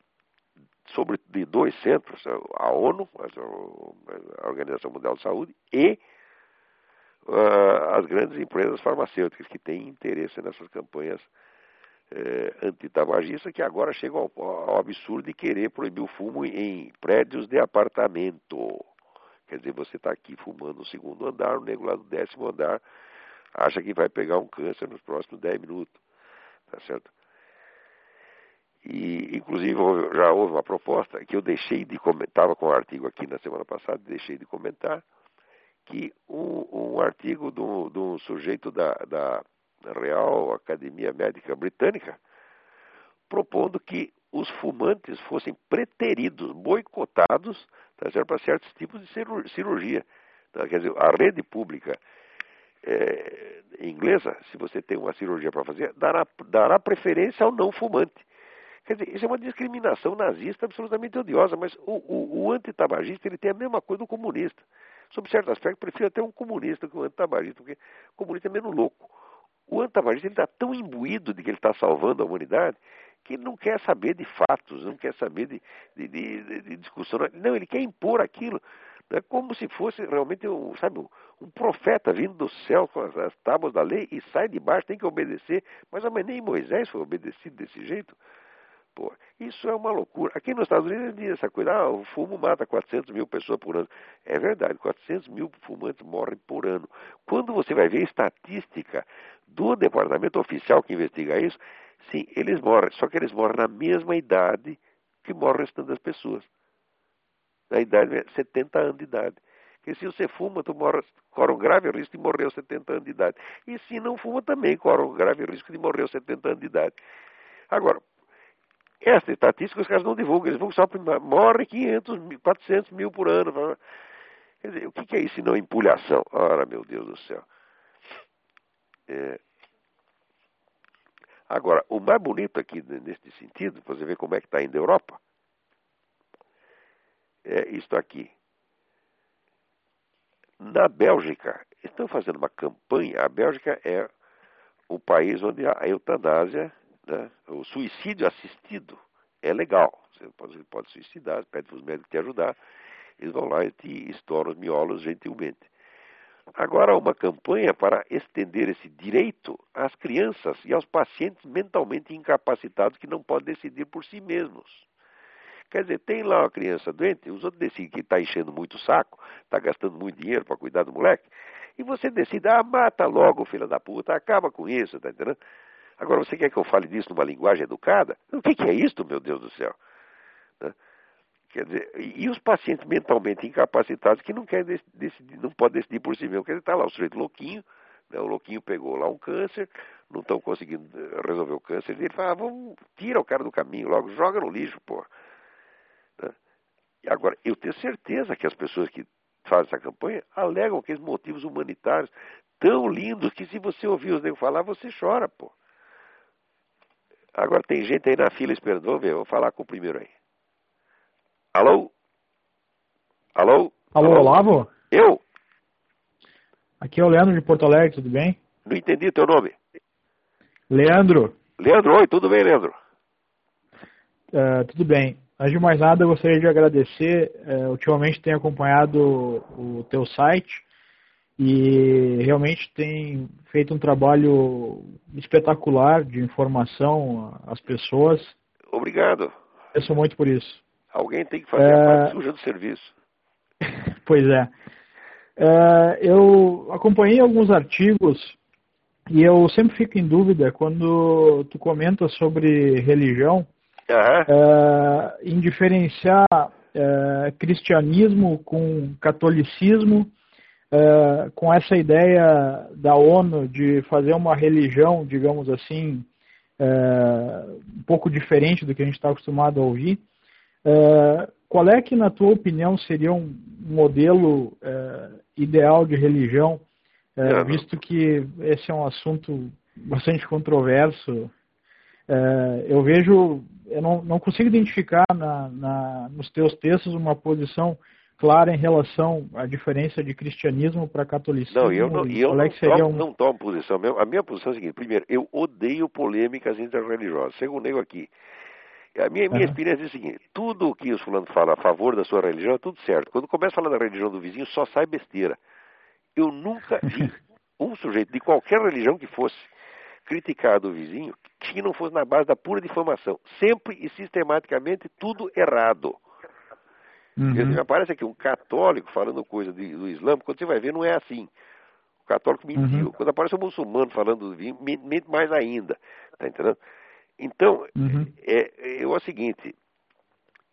sobre de dois centros, a ONU, a Organização Mundial de Saúde, e uh, as grandes empresas farmacêuticas que têm interesse nessas campanhas é, antitabagista que agora chega ao, ao, absurdo de querer proibir o fumo em prédios de apartamento. Quer dizer, você está aqui fumando no segundo andar, o nego lá do décimo andar acha que vai pegar um câncer nos próximos 10 minutos. Tá certo? E, inclusive, já houve uma proposta que eu deixei de comentar, estava com um artigo aqui na semana passada, deixei de comentar, que um, um artigo de um, sujeito da, da Real Academia Médica Britânica, propondo que os fumantes fossem preteridos, boicotados tá para certos tipos de cirurgia. Tá? Quer dizer, a rede pública é, inglesa, se você tem uma cirurgia para fazer, dará, dará preferência ao não fumante. Quer dizer, isso é uma discriminação nazista absolutamente odiosa, mas o, o, o antitabagista ele tem a mesma coisa do comunista. Sob certo aspecto, prefiro até um comunista que um antitabagista, porque o comunista é menos louco. O antagonista está tão imbuído de que ele está salvando a humanidade que ele não quer saber de fatos, não quer saber de, de, de, de discussão. Não, ele quer impor aquilo. É como se fosse realmente um, sabe, um profeta vindo do céu com as, as tábuas da lei e sai de baixo, tem que obedecer. Mas nem Moisés foi obedecido desse jeito. Pô, isso é uma loucura. Aqui nos Estados Unidos diz essa coisa, ah, o fumo mata 400 mil pessoas por ano. É verdade, 400 mil fumantes morrem por ano. Quando você vai ver a estatística do departamento oficial que investiga isso, sim, eles morrem, só que eles morrem na mesma idade que morre o restante das pessoas. Na idade, 70 anos de idade. Porque se você fuma, tu morre, corre um grave risco de morrer aos 70 anos de idade. E se não fuma, também corre um grave risco de morrer aos 70 anos de idade. Agora, essa estatística os caras não divulgam, eles divulgam só morre 500, 400 mil por ano. Quer dizer, o que é isso se não empulhação? Ora, meu Deus do céu. É... Agora, o mais bonito aqui neste sentido, para você ver como é que está indo a Europa, é isto aqui. Na Bélgica, estão fazendo uma campanha, a Bélgica é o país onde a eutanásia né? O suicídio assistido é legal. Você pode, pode suicidar, pede para os médicos te ajudar, eles vão lá e te estouram os miolos gentilmente. Agora, uma campanha para estender esse direito às crianças e aos pacientes mentalmente incapacitados que não podem decidir por si mesmos. Quer dizer, tem lá uma criança doente, os outros decidem que está enchendo muito o saco, está gastando muito dinheiro para cuidar do moleque, e você decide, ah, mata logo, filho da puta, acaba com isso, tá entendendo? Agora, você quer que eu fale disso numa linguagem educada? O que, que é isso, meu Deus do céu? Né? Quer dizer, e os pacientes mentalmente incapacitados que não querem decidir, não podem decidir por si mesmo. Quer dizer, está lá o sujeito louquinho, né? o louquinho pegou lá um câncer, não estão conseguindo eh, resolver o câncer dele, fala, ah, vamos, tira o cara do caminho logo, joga no lixo, pô. Né? Agora, eu tenho certeza que as pessoas que fazem essa campanha alegam aqueles motivos humanitários tão lindos que se você ouvir os negros falar, você chora, pô. Agora tem gente aí na fila esperando. Vamos ver, vou falar com o primeiro aí. Alô? Alô? Alô, Alô? Olavo? Eu? Aqui é o Leandro de Porto Alegre, tudo bem? Não entendi teu nome. Leandro. Leandro, oi, tudo bem, Leandro? Uh, tudo bem. Antes de mais nada, eu gostaria de agradecer. Uh, ultimamente tenho acompanhado o, o teu site e realmente tem feito um trabalho espetacular de informação às pessoas. Obrigado. Sou muito por isso. Alguém tem que fazer é... a parte suja do serviço. pois é. é. Eu acompanhei alguns artigos e eu sempre fico em dúvida quando tu comenta sobre religião, uhum. é, em diferenciar é, cristianismo com catolicismo uh, com essa ideia da ONU de fazer uma religião, digamos assim, uh, um pouco diferente do que a gente está acostumado a ouvir, uh, qual é que, na tua opinião, seria um modelo ideal de religião, visto que esse é um assunto bastante controverso? eu vejo, eu não, não consigo identificar na, na, nos teus textos uma posição clara em relação à diferença de cristianismo para catolicismo? Não, eu não, eu não, tomo, um... não tomo posição. A minha posição é a seguinte: primeiro, eu odeio polêmicas interreligiosas. Segundo, nego aqui. A minha, minha uhum. experiência é a seguinte: tudo o que os fulanos falam a favor da sua religião é tudo certo. Quando começa a falar da religião do vizinho, só sai besteira. Eu nunca vi um sujeito de qualquer religião que fosse criticar do vizinho que não fosse na base da pura difamação. Sempre e sistematicamente tudo errado. Uhum. Aparece aqui um católico falando coisa de, do Islã, quando você vai ver, não é assim. O católico mentiu. Uhum. Quando aparece um muçulmano falando do vinho, mente mais ainda. Tá entendendo? Então, uhum. é, é, é o seguinte,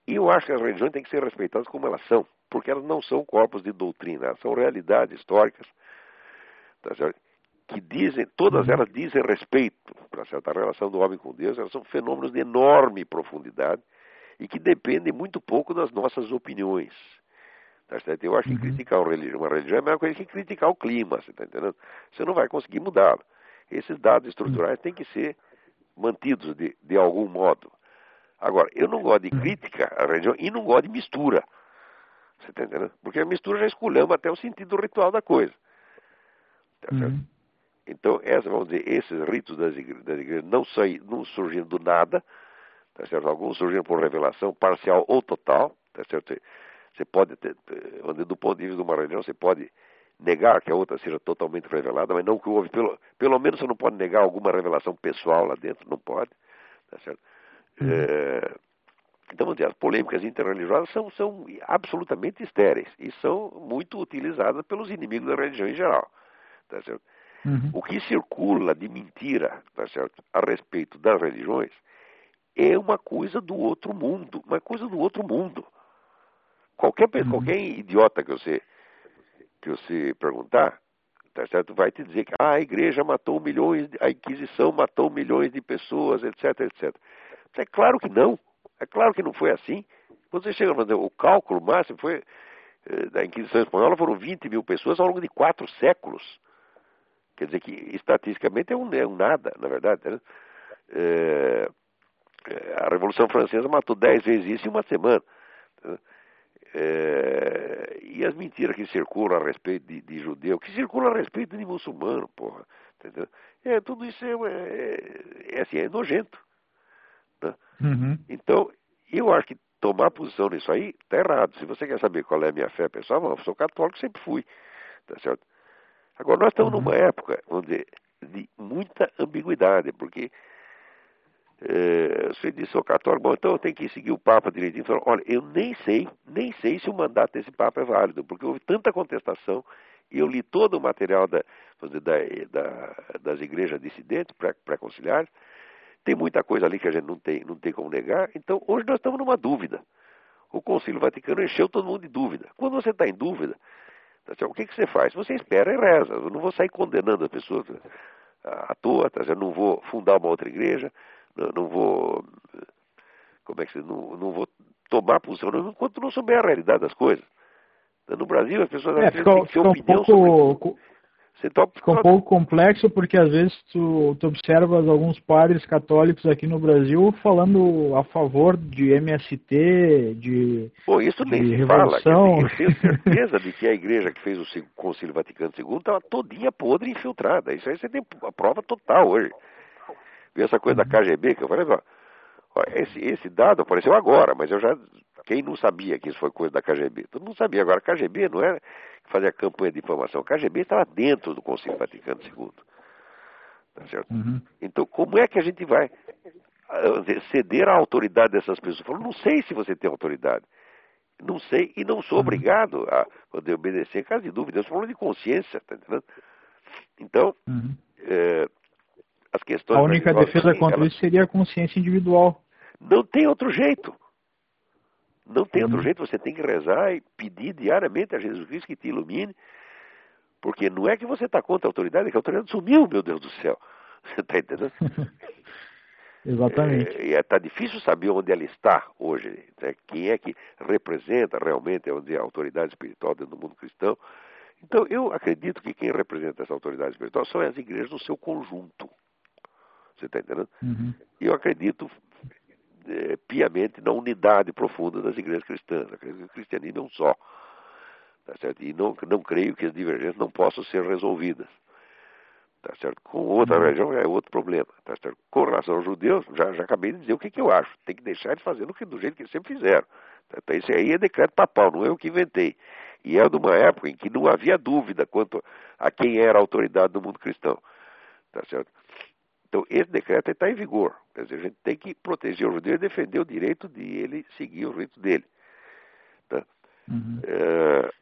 eu acho que as religiões têm que ser respeitadas como elas são, porque elas não são corpos de doutrina, elas são realidades históricas, tá que dizem, todas uhum. elas dizem respeito para certa relação do homem com Deus, elas são fenômenos de enorme profundidade, e que dependem muito pouco das nossas opiniões. Tá certo? Eu acho que uhum. criticar uma religião, uma religião é a mesma coisa que criticar o clima, você está entendendo? Você não vai conseguir mudá-lo. Esses dados estruturais têm que ser mantidos de, de algum modo. Agora, eu não gosto de uhum. crítica à religião e não gosto de mistura. Você está entendendo? Porque a mistura já esculhamba até o sentido ritual da coisa. Tá certo? Uhum. Então, essa, vamos dizer, esses ritos das igrejas, das igrejas não, saí, não surgiram do nada, tá certo? Alguns surgiram por revelação parcial ou total, tá certo? Você pode, ter, do ponto de vista de uma religião, você pode negar que a outra seja totalmente revelada, mas não que houve, pelo, pelo menos você não pode negar alguma revelação pessoal lá dentro, não pode, tá certo? Uhum. É, então, as polêmicas interreligiosas são, são absolutamente estéreis e são muito utilizadas pelos inimigos da religião em geral. Tá certo? Uhum. O que circula de mentira tá certo? a respeito das religiões é uma coisa do outro mundo, uma coisa do outro mundo. Qualquer, uhum. qualquer idiota que você, que você perguntar, tá certo? vai te dizer que ah, a igreja matou milhões, a Inquisição matou milhões de pessoas, etc, etc. É claro que não. É claro que não foi assim. Quando você chega a fazer o cálculo máximo foi eh, da Inquisição Espanhola foram 20 mil pessoas ao longo de quatro séculos. Quer dizer que estatisticamente é um, é um nada, na verdade. Né? É, a Revolução Francesa matou dez vezes isso em uma semana. É, e as mentiras que circulam a respeito de, de, judeu, que circulam a respeito de muçulmano, porra. Entendeu? É, tudo isso é, é, é assim, é nojento. Né? Uhum. Então, eu acho que tomar posição nisso aí está errado. Se você quer saber qual é a minha fé pessoal, eu sou católico, sempre fui. Tá certo? Agora, nós estamos uhum. numa época, vamos dizer, de muita ambiguidade, porque é, você disse, sou católico, bom, então eu tenho que seguir o Papa direitinho. Falou, olha, eu nem sei, nem sei se o mandato desse Papa é válido, porque houve tanta contestação, e eu li todo o material da, da, da, das igrejas dissidentes, pré-conciliares, tem muita coisa ali que a gente não tem, não tem como negar. Então, hoje nós estamos numa dúvida. O Concílio Vaticano encheu todo mundo de dúvida. Quando você está em dúvida, tá o que, que você faz? Você espera e reza. Eu não vou sair condenando as pessoas à toa, tá eu não vou fundar uma outra igreja, não, vou. Como é que se não, não vou tomar posição enquanto não souber a realidade das coisas. No Brasil, as pessoas é, ficou, opinião um pouco, você topa, um pouco complexo porque às vezes tu, tu observas alguns padres católicos aqui no Brasil falando a favor de MST, de Pô, isso nem se revolução. fala. Eu tenho certeza de que a igreja que fez o Concílio Vaticano II estava todinha podre e infiltrada. Isso aí você tem a prova total hoje. Viu essa coisa da uhum. KGB que eu falei, ó, esse, esse dado apareceu agora, mas eu já quem não sabia que isso foi coisa da KGB? Todo mundo sabia. Agora, a KGB não era fazer a campanha de informação. A KGB estava dentro do Conselho Vaticano II. Tá certo? Uhum. Então, como é que a gente vai ah, ceder à autoridade dessas pessoas? Falou, não sei se você tem autoridade. Não sei e não sou uhum. obrigado a poder obedecer. Em caso de dúvida, eu estou falando de consciência, tá entendendo? Então, uhum. é, as questões... A única defesa contra isso seria a consciência individual. Não tem outro jeito. Não tem outro uhum. jeito, você tem que rezar e pedir diariamente a Jesus Cristo que te ilumine, porque não é que você está contra a autoridade, é que a autoridade sumiu, meu Deus do céu. Você está entendendo? Exatamente. É, e está é, difícil saber onde ela está hoje. Né? Quem é que representa realmente onde é a autoridade espiritual dentro do mundo cristão. Então, eu acredito que quem representa essa autoridade espiritual são as igrejas no seu conjunto. Você está entendendo? Uhum. E eu acredito é, piamente na unidade profunda das igrejas cristãs. O cristianismo é um só. Tá certo? E não, não creio que as divergências não possam ser resolvidas. Tá certo? Com outra uhum. religião é outro problema. Tá certo? Com relação aos judeus, já, já acabei de dizer o que, que eu acho. Tem que deixar de fazer do, que, do jeito que eles sempre fizeram. Tá? Então, esse aí é decreto papal, não é eu que inventei. E é de uma época em que não havia dúvida quanto a quem era a autoridade do mundo cristão. Tá certo? Então, esse decreto está em vigor. Quer dizer, a gente tem que proteger o judeu e defender o direito de ele seguir o rito dele. Tá? Uhum.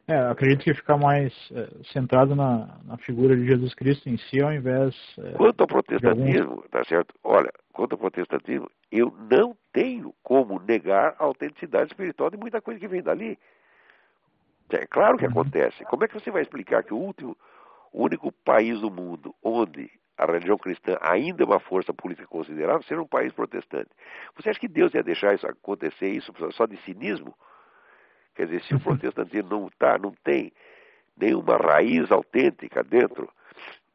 É... é, acredito que ficar mais é, centrado na, na, figura de Jesus Cristo em si, ao invés. É, quanto ao protestantismo, alguns... tá certo? Olha, quanto ao protestantismo, eu não tenho como negar a autenticidade espiritual de muita coisa que vem dali. É claro que uhum. acontece. Como é que você vai explicar que o último, o único país do mundo onde a religião cristã ainda é uma força política considerável, ser um país protestante. Você acha que Deus ia deixar isso acontecer isso só de cinismo? Quer dizer, se o protestantismo não tá, não tem nenhuma raiz autêntica dentro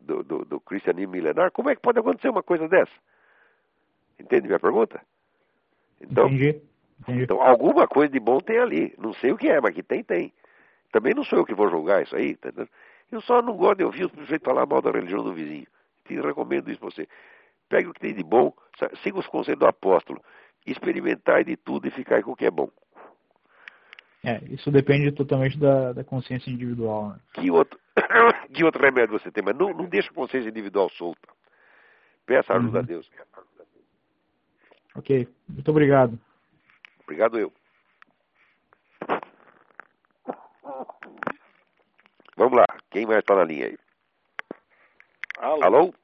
do, do, do cristianismo milenar, como é que pode acontecer uma coisa dessa? Entende minha pergunta? Então, Entendi. Entendi. então alguma coisa de bom tem ali. Não sei o que é, mas que tem, tem. Também não sou eu que vou julgar isso aí, tá Eu só não gosto de ouvir o sujeito falar mal da religião do vizinho te recomendo isso para você. Pegue o que tem de bom, siga os conselhos do apóstolo, experimentar de tudo e ficar com o que é bom. É, isso depende totalmente da, da consciência individual. Né? Que, outro, que outro remédio você tem? Mas não, não deixa a consciência individual solta. Peça ajuda uhum. a Deus. Ok, muito obrigado. Obrigado eu. Vamos lá, quem vai estar na linha aí? Alô? Alô?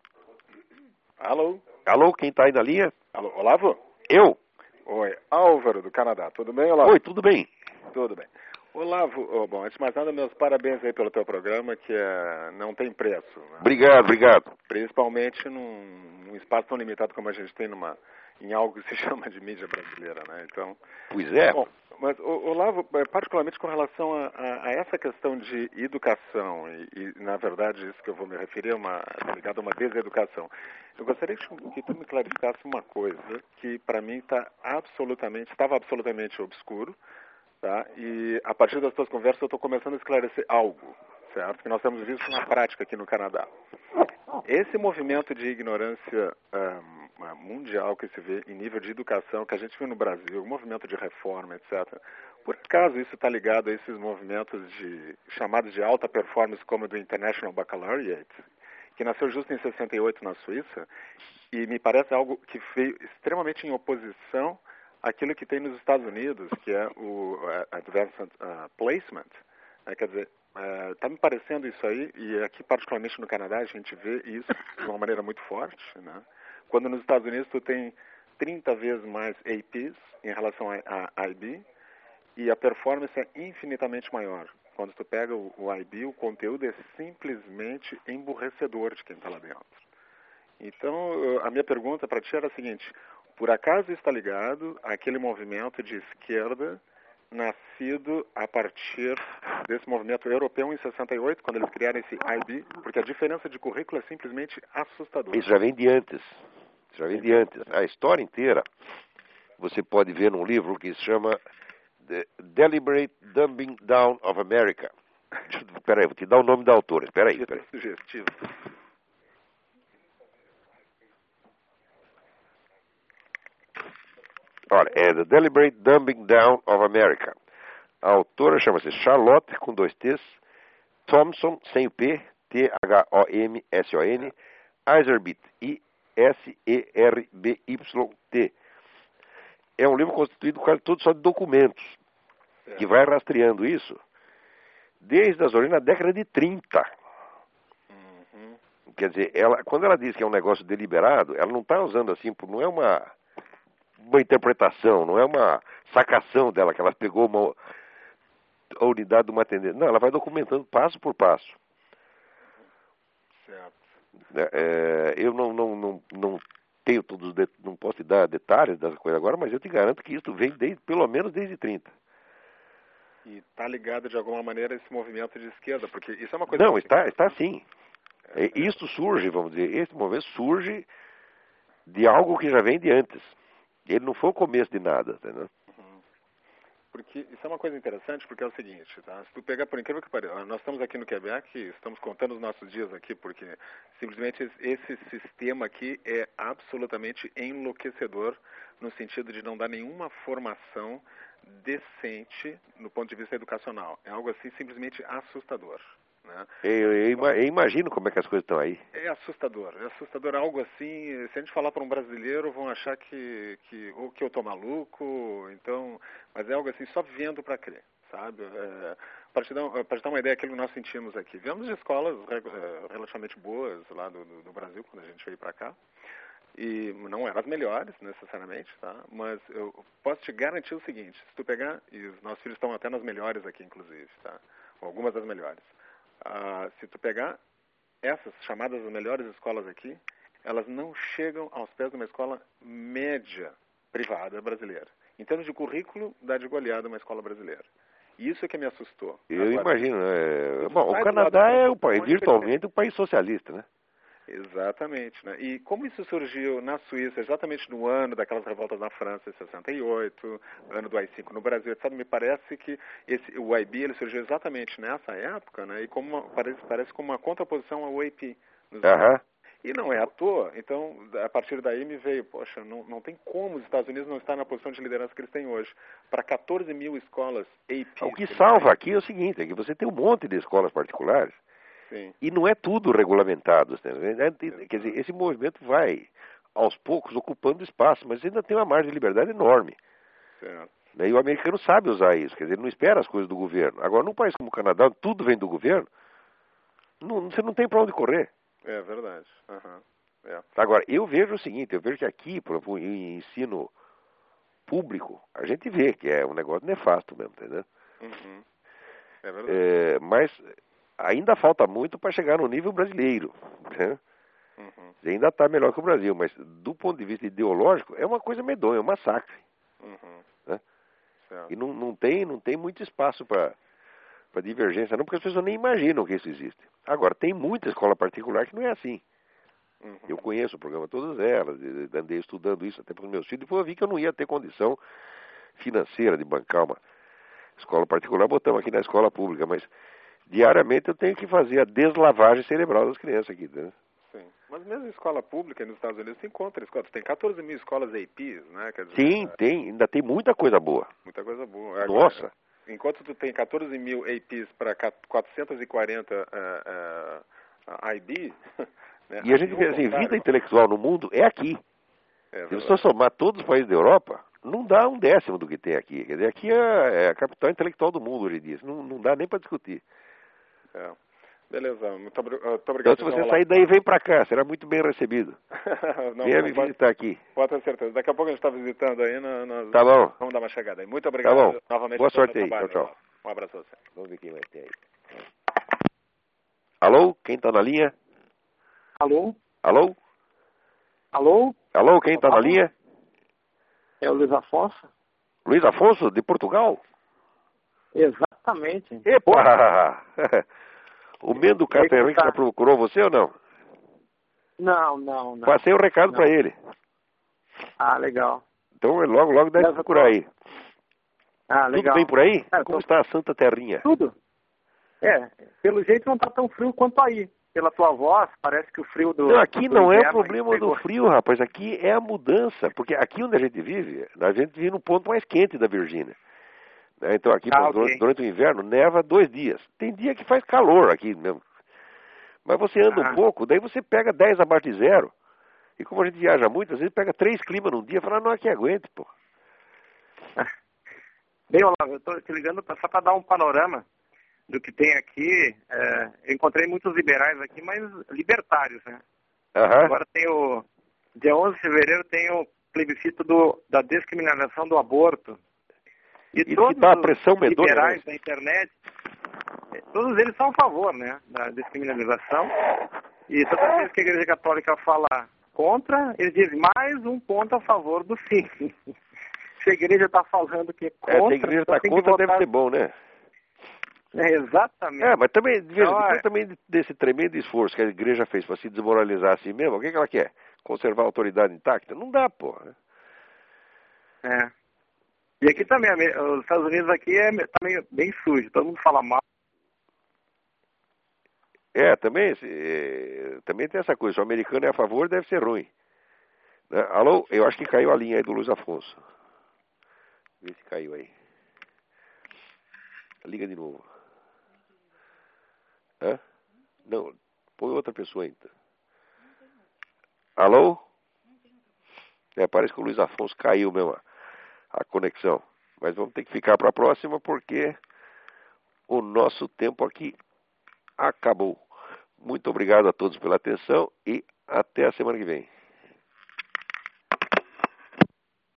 Alô? Alô, quem está aí na linha? Alô, Olavo? Eu? Oi, Álvaro do Canadá. Tudo bem, Olavo? Oi, tudo bem? Tudo bem. Olavo, oh, bom, antes de mais nada, meus parabéns aí pelo teu programa, que é, não tem preço. Né? Obrigado, obrigado. Principalmente num, num, espaço tão limitado como a gente tem numa, em algo que se chama de mídia brasileira, né? Então. Pois é. Bom, mas, Olavo, é, particularmente com relação a, a, a essa questão de educação, e, e, na verdade isso que eu vou me referir é uma, tá ligado a uma deseducação. Eu gostaria que, que tu me clarificasse uma coisa que para mim está absolutamente, estava absolutamente obscuro, Tá? E a partir das tuas conversas eu estou começando a esclarecer algo, certo? Que nós temos visto na prática aqui no Canadá. Esse movimento de ignorância um, mundial que se vê em nível de educação, que a gente viu no Brasil, movimento de reforma, etc. Por acaso isso está ligado a esses movimentos de chamados de alta performance, como o do International Baccalaureate, que nasceu justo em 68 na Suíça, e me parece algo que veio extremamente em oposição aquilo que tem nos Estados Unidos, que é o uh, Advanced uh, Placement, né, quer dizer, está uh, me parecendo isso aí, e aqui particularmente no Canadá a gente vê isso de uma maneira muito forte, né? Quando nos Estados Unidos tu tem 30 vezes mais APs em relação a, IB, e a performance é infinitamente maior. Quando tu pega o, o IB, o conteúdo é simplesmente emburrecedor de quem está lá dentro. Então, a minha pergunta para ti era a seguinte: por acaso está ligado àquele movimento de esquerda nascido a partir desse movimento europeu em 68, quando eles criaram esse IB, porque a diferença de currículo é simplesmente assustadora. Isso já vem de antes. Já vem de antes. A história inteira você pode ver num livro que se chama The Deliberate Dumbing Down of America. Espera aí, vou te dar o nome da autora. Espera aí. Espera aí. Sugestivo. Olha, é The Deliberate Dumbing Down of America. A autora chama-se Charlotte, com dois T's, Thompson, sem o P, T-H-O-M-S-O-N, Iserbit, I-S-E-R-B-Y-T. É um livro constituído quase todo só de documentos, é. que vai rastreando isso desde as origens da década de 30. Uhum. Quer dizer, ela, quando ela diz que é um negócio deliberado, ela não está usando assim, não é uma uma interpretação, não é uma sacação dela, que ela pegou uma a unidade de uma tendência. Não, ela vai documentando passo por passo. Certo. É, é eu não, não, não, não tenho todos os não posso te dar detalhes dessa coisa agora, mas eu te garanto que isso vem desde, pelo menos desde 30. E está ligado de alguma maneira a esse movimento de esquerda, porque isso é uma coisa. Não, está, está sim. É, isso surge, vamos dizer, esse movimento surge de algo que já vem de antes. Ele não foi o começo de nada, entendeu? Uhum. Porque isso é uma coisa interessante, porque é o seguinte, tá? Se tu pegar, por incrível que pareça, nós estamos aqui no Quebec, estamos contando os nossos dias aqui, porque simplesmente esse sistema aqui é absolutamente enlouquecedor no sentido de não dar nenhuma formação decente no ponto de vista educacional. É algo assim simplesmente assustador. Né? Eu, eu, eu, imagino como é que as coisas estão aí. É assustador, é assustador algo assim. Se a gente falar para um brasileiro, vão achar que, que ou que eu tô maluco, então, mas é algo assim só vendo para crer, sabe? É, para te, dar, te dar uma ideia aquilo que nós sentimos aqui. Viemos de escolas é, relativamente boas lá do, do, do Brasil quando a gente veio para cá e não eram as melhores necessariamente, tá? Mas eu posso te garantir o seguinte: se tu pegar e os nossos filhos estão até nas melhores aqui, inclusive, tá? Algumas das melhores. Ah, se tu pegar essas chamadas as melhores escolas aqui, elas não chegam aos pés de uma escola média privada brasileira. Em termos de currículo, dá de goleada uma escola brasileira. Isso é que me assustou. Eu Agora, imagino. É... Bom, o Canadá é o país, virtualmente um país socialista, né? Exatamente. Né? E como isso surgiu na Suíça, exatamente no ano daquelas revoltas na França, em 68, ano do AI-5 no Brasil, etc., me parece que esse, o IB ele surgiu exatamente nessa época, né? e como uma, parece, parece como uma contraposição ao AP. Uhum. E não é à toa. Então, a partir daí me veio, poxa, não, não tem como os Estados Unidos não estar na posição de liderança que eles têm hoje. Para 14 mil escolas AP. O que salva aqui é o seguinte, é que você tem um monte de escolas particulares Sim. E não é tudo regulamentado. Né? Quer dizer, esse movimento vai aos poucos, ocupando espaço, mas ainda tem uma margem de liberdade enorme. Certo. Né? E o americano sabe usar isso, quer dizer, ele não espera as coisas do governo. Agora, num país como o Canadá, tudo vem do governo, não, você não tem para onde correr. É verdade. Uhum. É. Agora, eu vejo o seguinte, eu vejo que aqui, por exemplo, em ensino público, a gente vê que é um negócio nefasto mesmo, entendeu? Uhum. É verdade. É, mas ainda falta muito para chegar no nível brasileiro, né? Uhum. Ainda está melhor que o Brasil, mas do ponto de vista ideológico é uma coisa medonha, é um massacre. Uhum. Né? E não, não, tem, não tem muito espaço para divergência, não, porque as pessoas nem imaginam que isso existe. Agora, tem muita escola particular que não é assim. Uhum. Eu conheço o programa todas elas, andei estudando isso até para os meus filhos, depois eu vi que eu não ia ter condição financeira de bancar uma escola particular, botamos aqui na escola pública, mas diariamente eu tenho que fazer a deslavagem cerebral das crianças aqui, né? Sim. Mas mesmo escola pública nos Estados Unidos, você encontra escolas. Tem 14 mil escolas APs, né? Dizer, Sim, é... tem. Ainda tem muita coisa boa. Muita coisa boa. Agora, Nossa! Enquanto tu tem 14 mil APs para 440 uh, uh, IB... Né? E a gente vê assim, vida intelectual no mundo é aqui. É Se você somar todos os países da Europa, não dá um décimo do que tem aqui. Quer dizer, aqui é, é a capital intelectual do mundo hoje em dia. Não, não dá nem para discutir. É. Beleza, muito, ah, muito obrigado. Então, se você sair daí, vem para cá, será muito bem recebido. não, Venha me visitar aqui. Pode ter certeza. Daqui a pouco a gente está visitando aí. No... Tá bom. Vamos dar uma chegada aí. Muito obrigado tá bom. novamente. Boa sorte aí. Tchau, tchau. Um abraço a você. Vamos ver quem vai ter aí. Alô? Quem está na linha? Alô? Alô? Alô? Alô, quem está na linha? É o Luiz Afonso. Luiz Afonso, de Portugal? Exatamente. Epa! o Mendo Caterwin tá? procurou você ou não? Não, não, não. Passei o um recado para ele. Ah, legal. Então logo, logo deve procurar aí. Ah, legal. Tudo bem por aí? É, Como tô... está a Santa Terrinha? Tudo. É, pelo jeito não está tão frio quanto aí pela tua voz, parece que o frio do. Não, aqui do não é o problema do frio, rapaz. Aqui é a mudança. Porque aqui onde a gente vive, a gente vive no ponto mais quente da Virgínia. Né? Então aqui ah, durante, okay. durante, o inverno neva dois dias. Tem dia que faz calor aqui mesmo. Mas você anda ah. um pouco, daí você pega 10 abaixo de zero. E como a gente viaja muito, às vezes pega três climas num dia e fala, não, aqui aguente, pô. Bem, Olavo, eu estou te ligando só para dar um panorama do que tem aqui. É, eu encontrei muitos liberais aqui, mas libertários, né? Uhum. Agora tem o. Dia 11 de fevereiro tem o plebiscito do, da descriminalização do aborto. E, e todos dá os pressão liberais né? da internet, é, todos eles são a favor, né, da descriminalização. E toda vez que a Igreja Católica fala contra, eles dizem mais um ponto a favor do sim. se a igreja está falando que é contra... É, se a igreja está contra, deve ser bom, né? É, exatamente. É, mas também, então, é... também desse tremendo esforço que a igreja fez para se desmoralizar assim mesmo, o que, que ela quer? Conservar a autoridade intacta? Não dá, pô. É. E aqui também, os Estados Unidos aqui é também bem sujo, todo mundo fala mal. É, também, é, também tem essa coisa, se o americano é a favor, deve ser ruim. Né? Alô, eu acho que caiu a linha aí do Luiz Afonso. Vê se caiu aí. Liga de novo. Hã? Não, põe outra pessoa ainda. Alô? É, parece que o Luiz Afonso caiu mesmo a conexão. Mas vamos ter que ficar para a próxima porque o nosso tempo aqui acabou. Muito obrigado a todos pela atenção e até a semana que vem.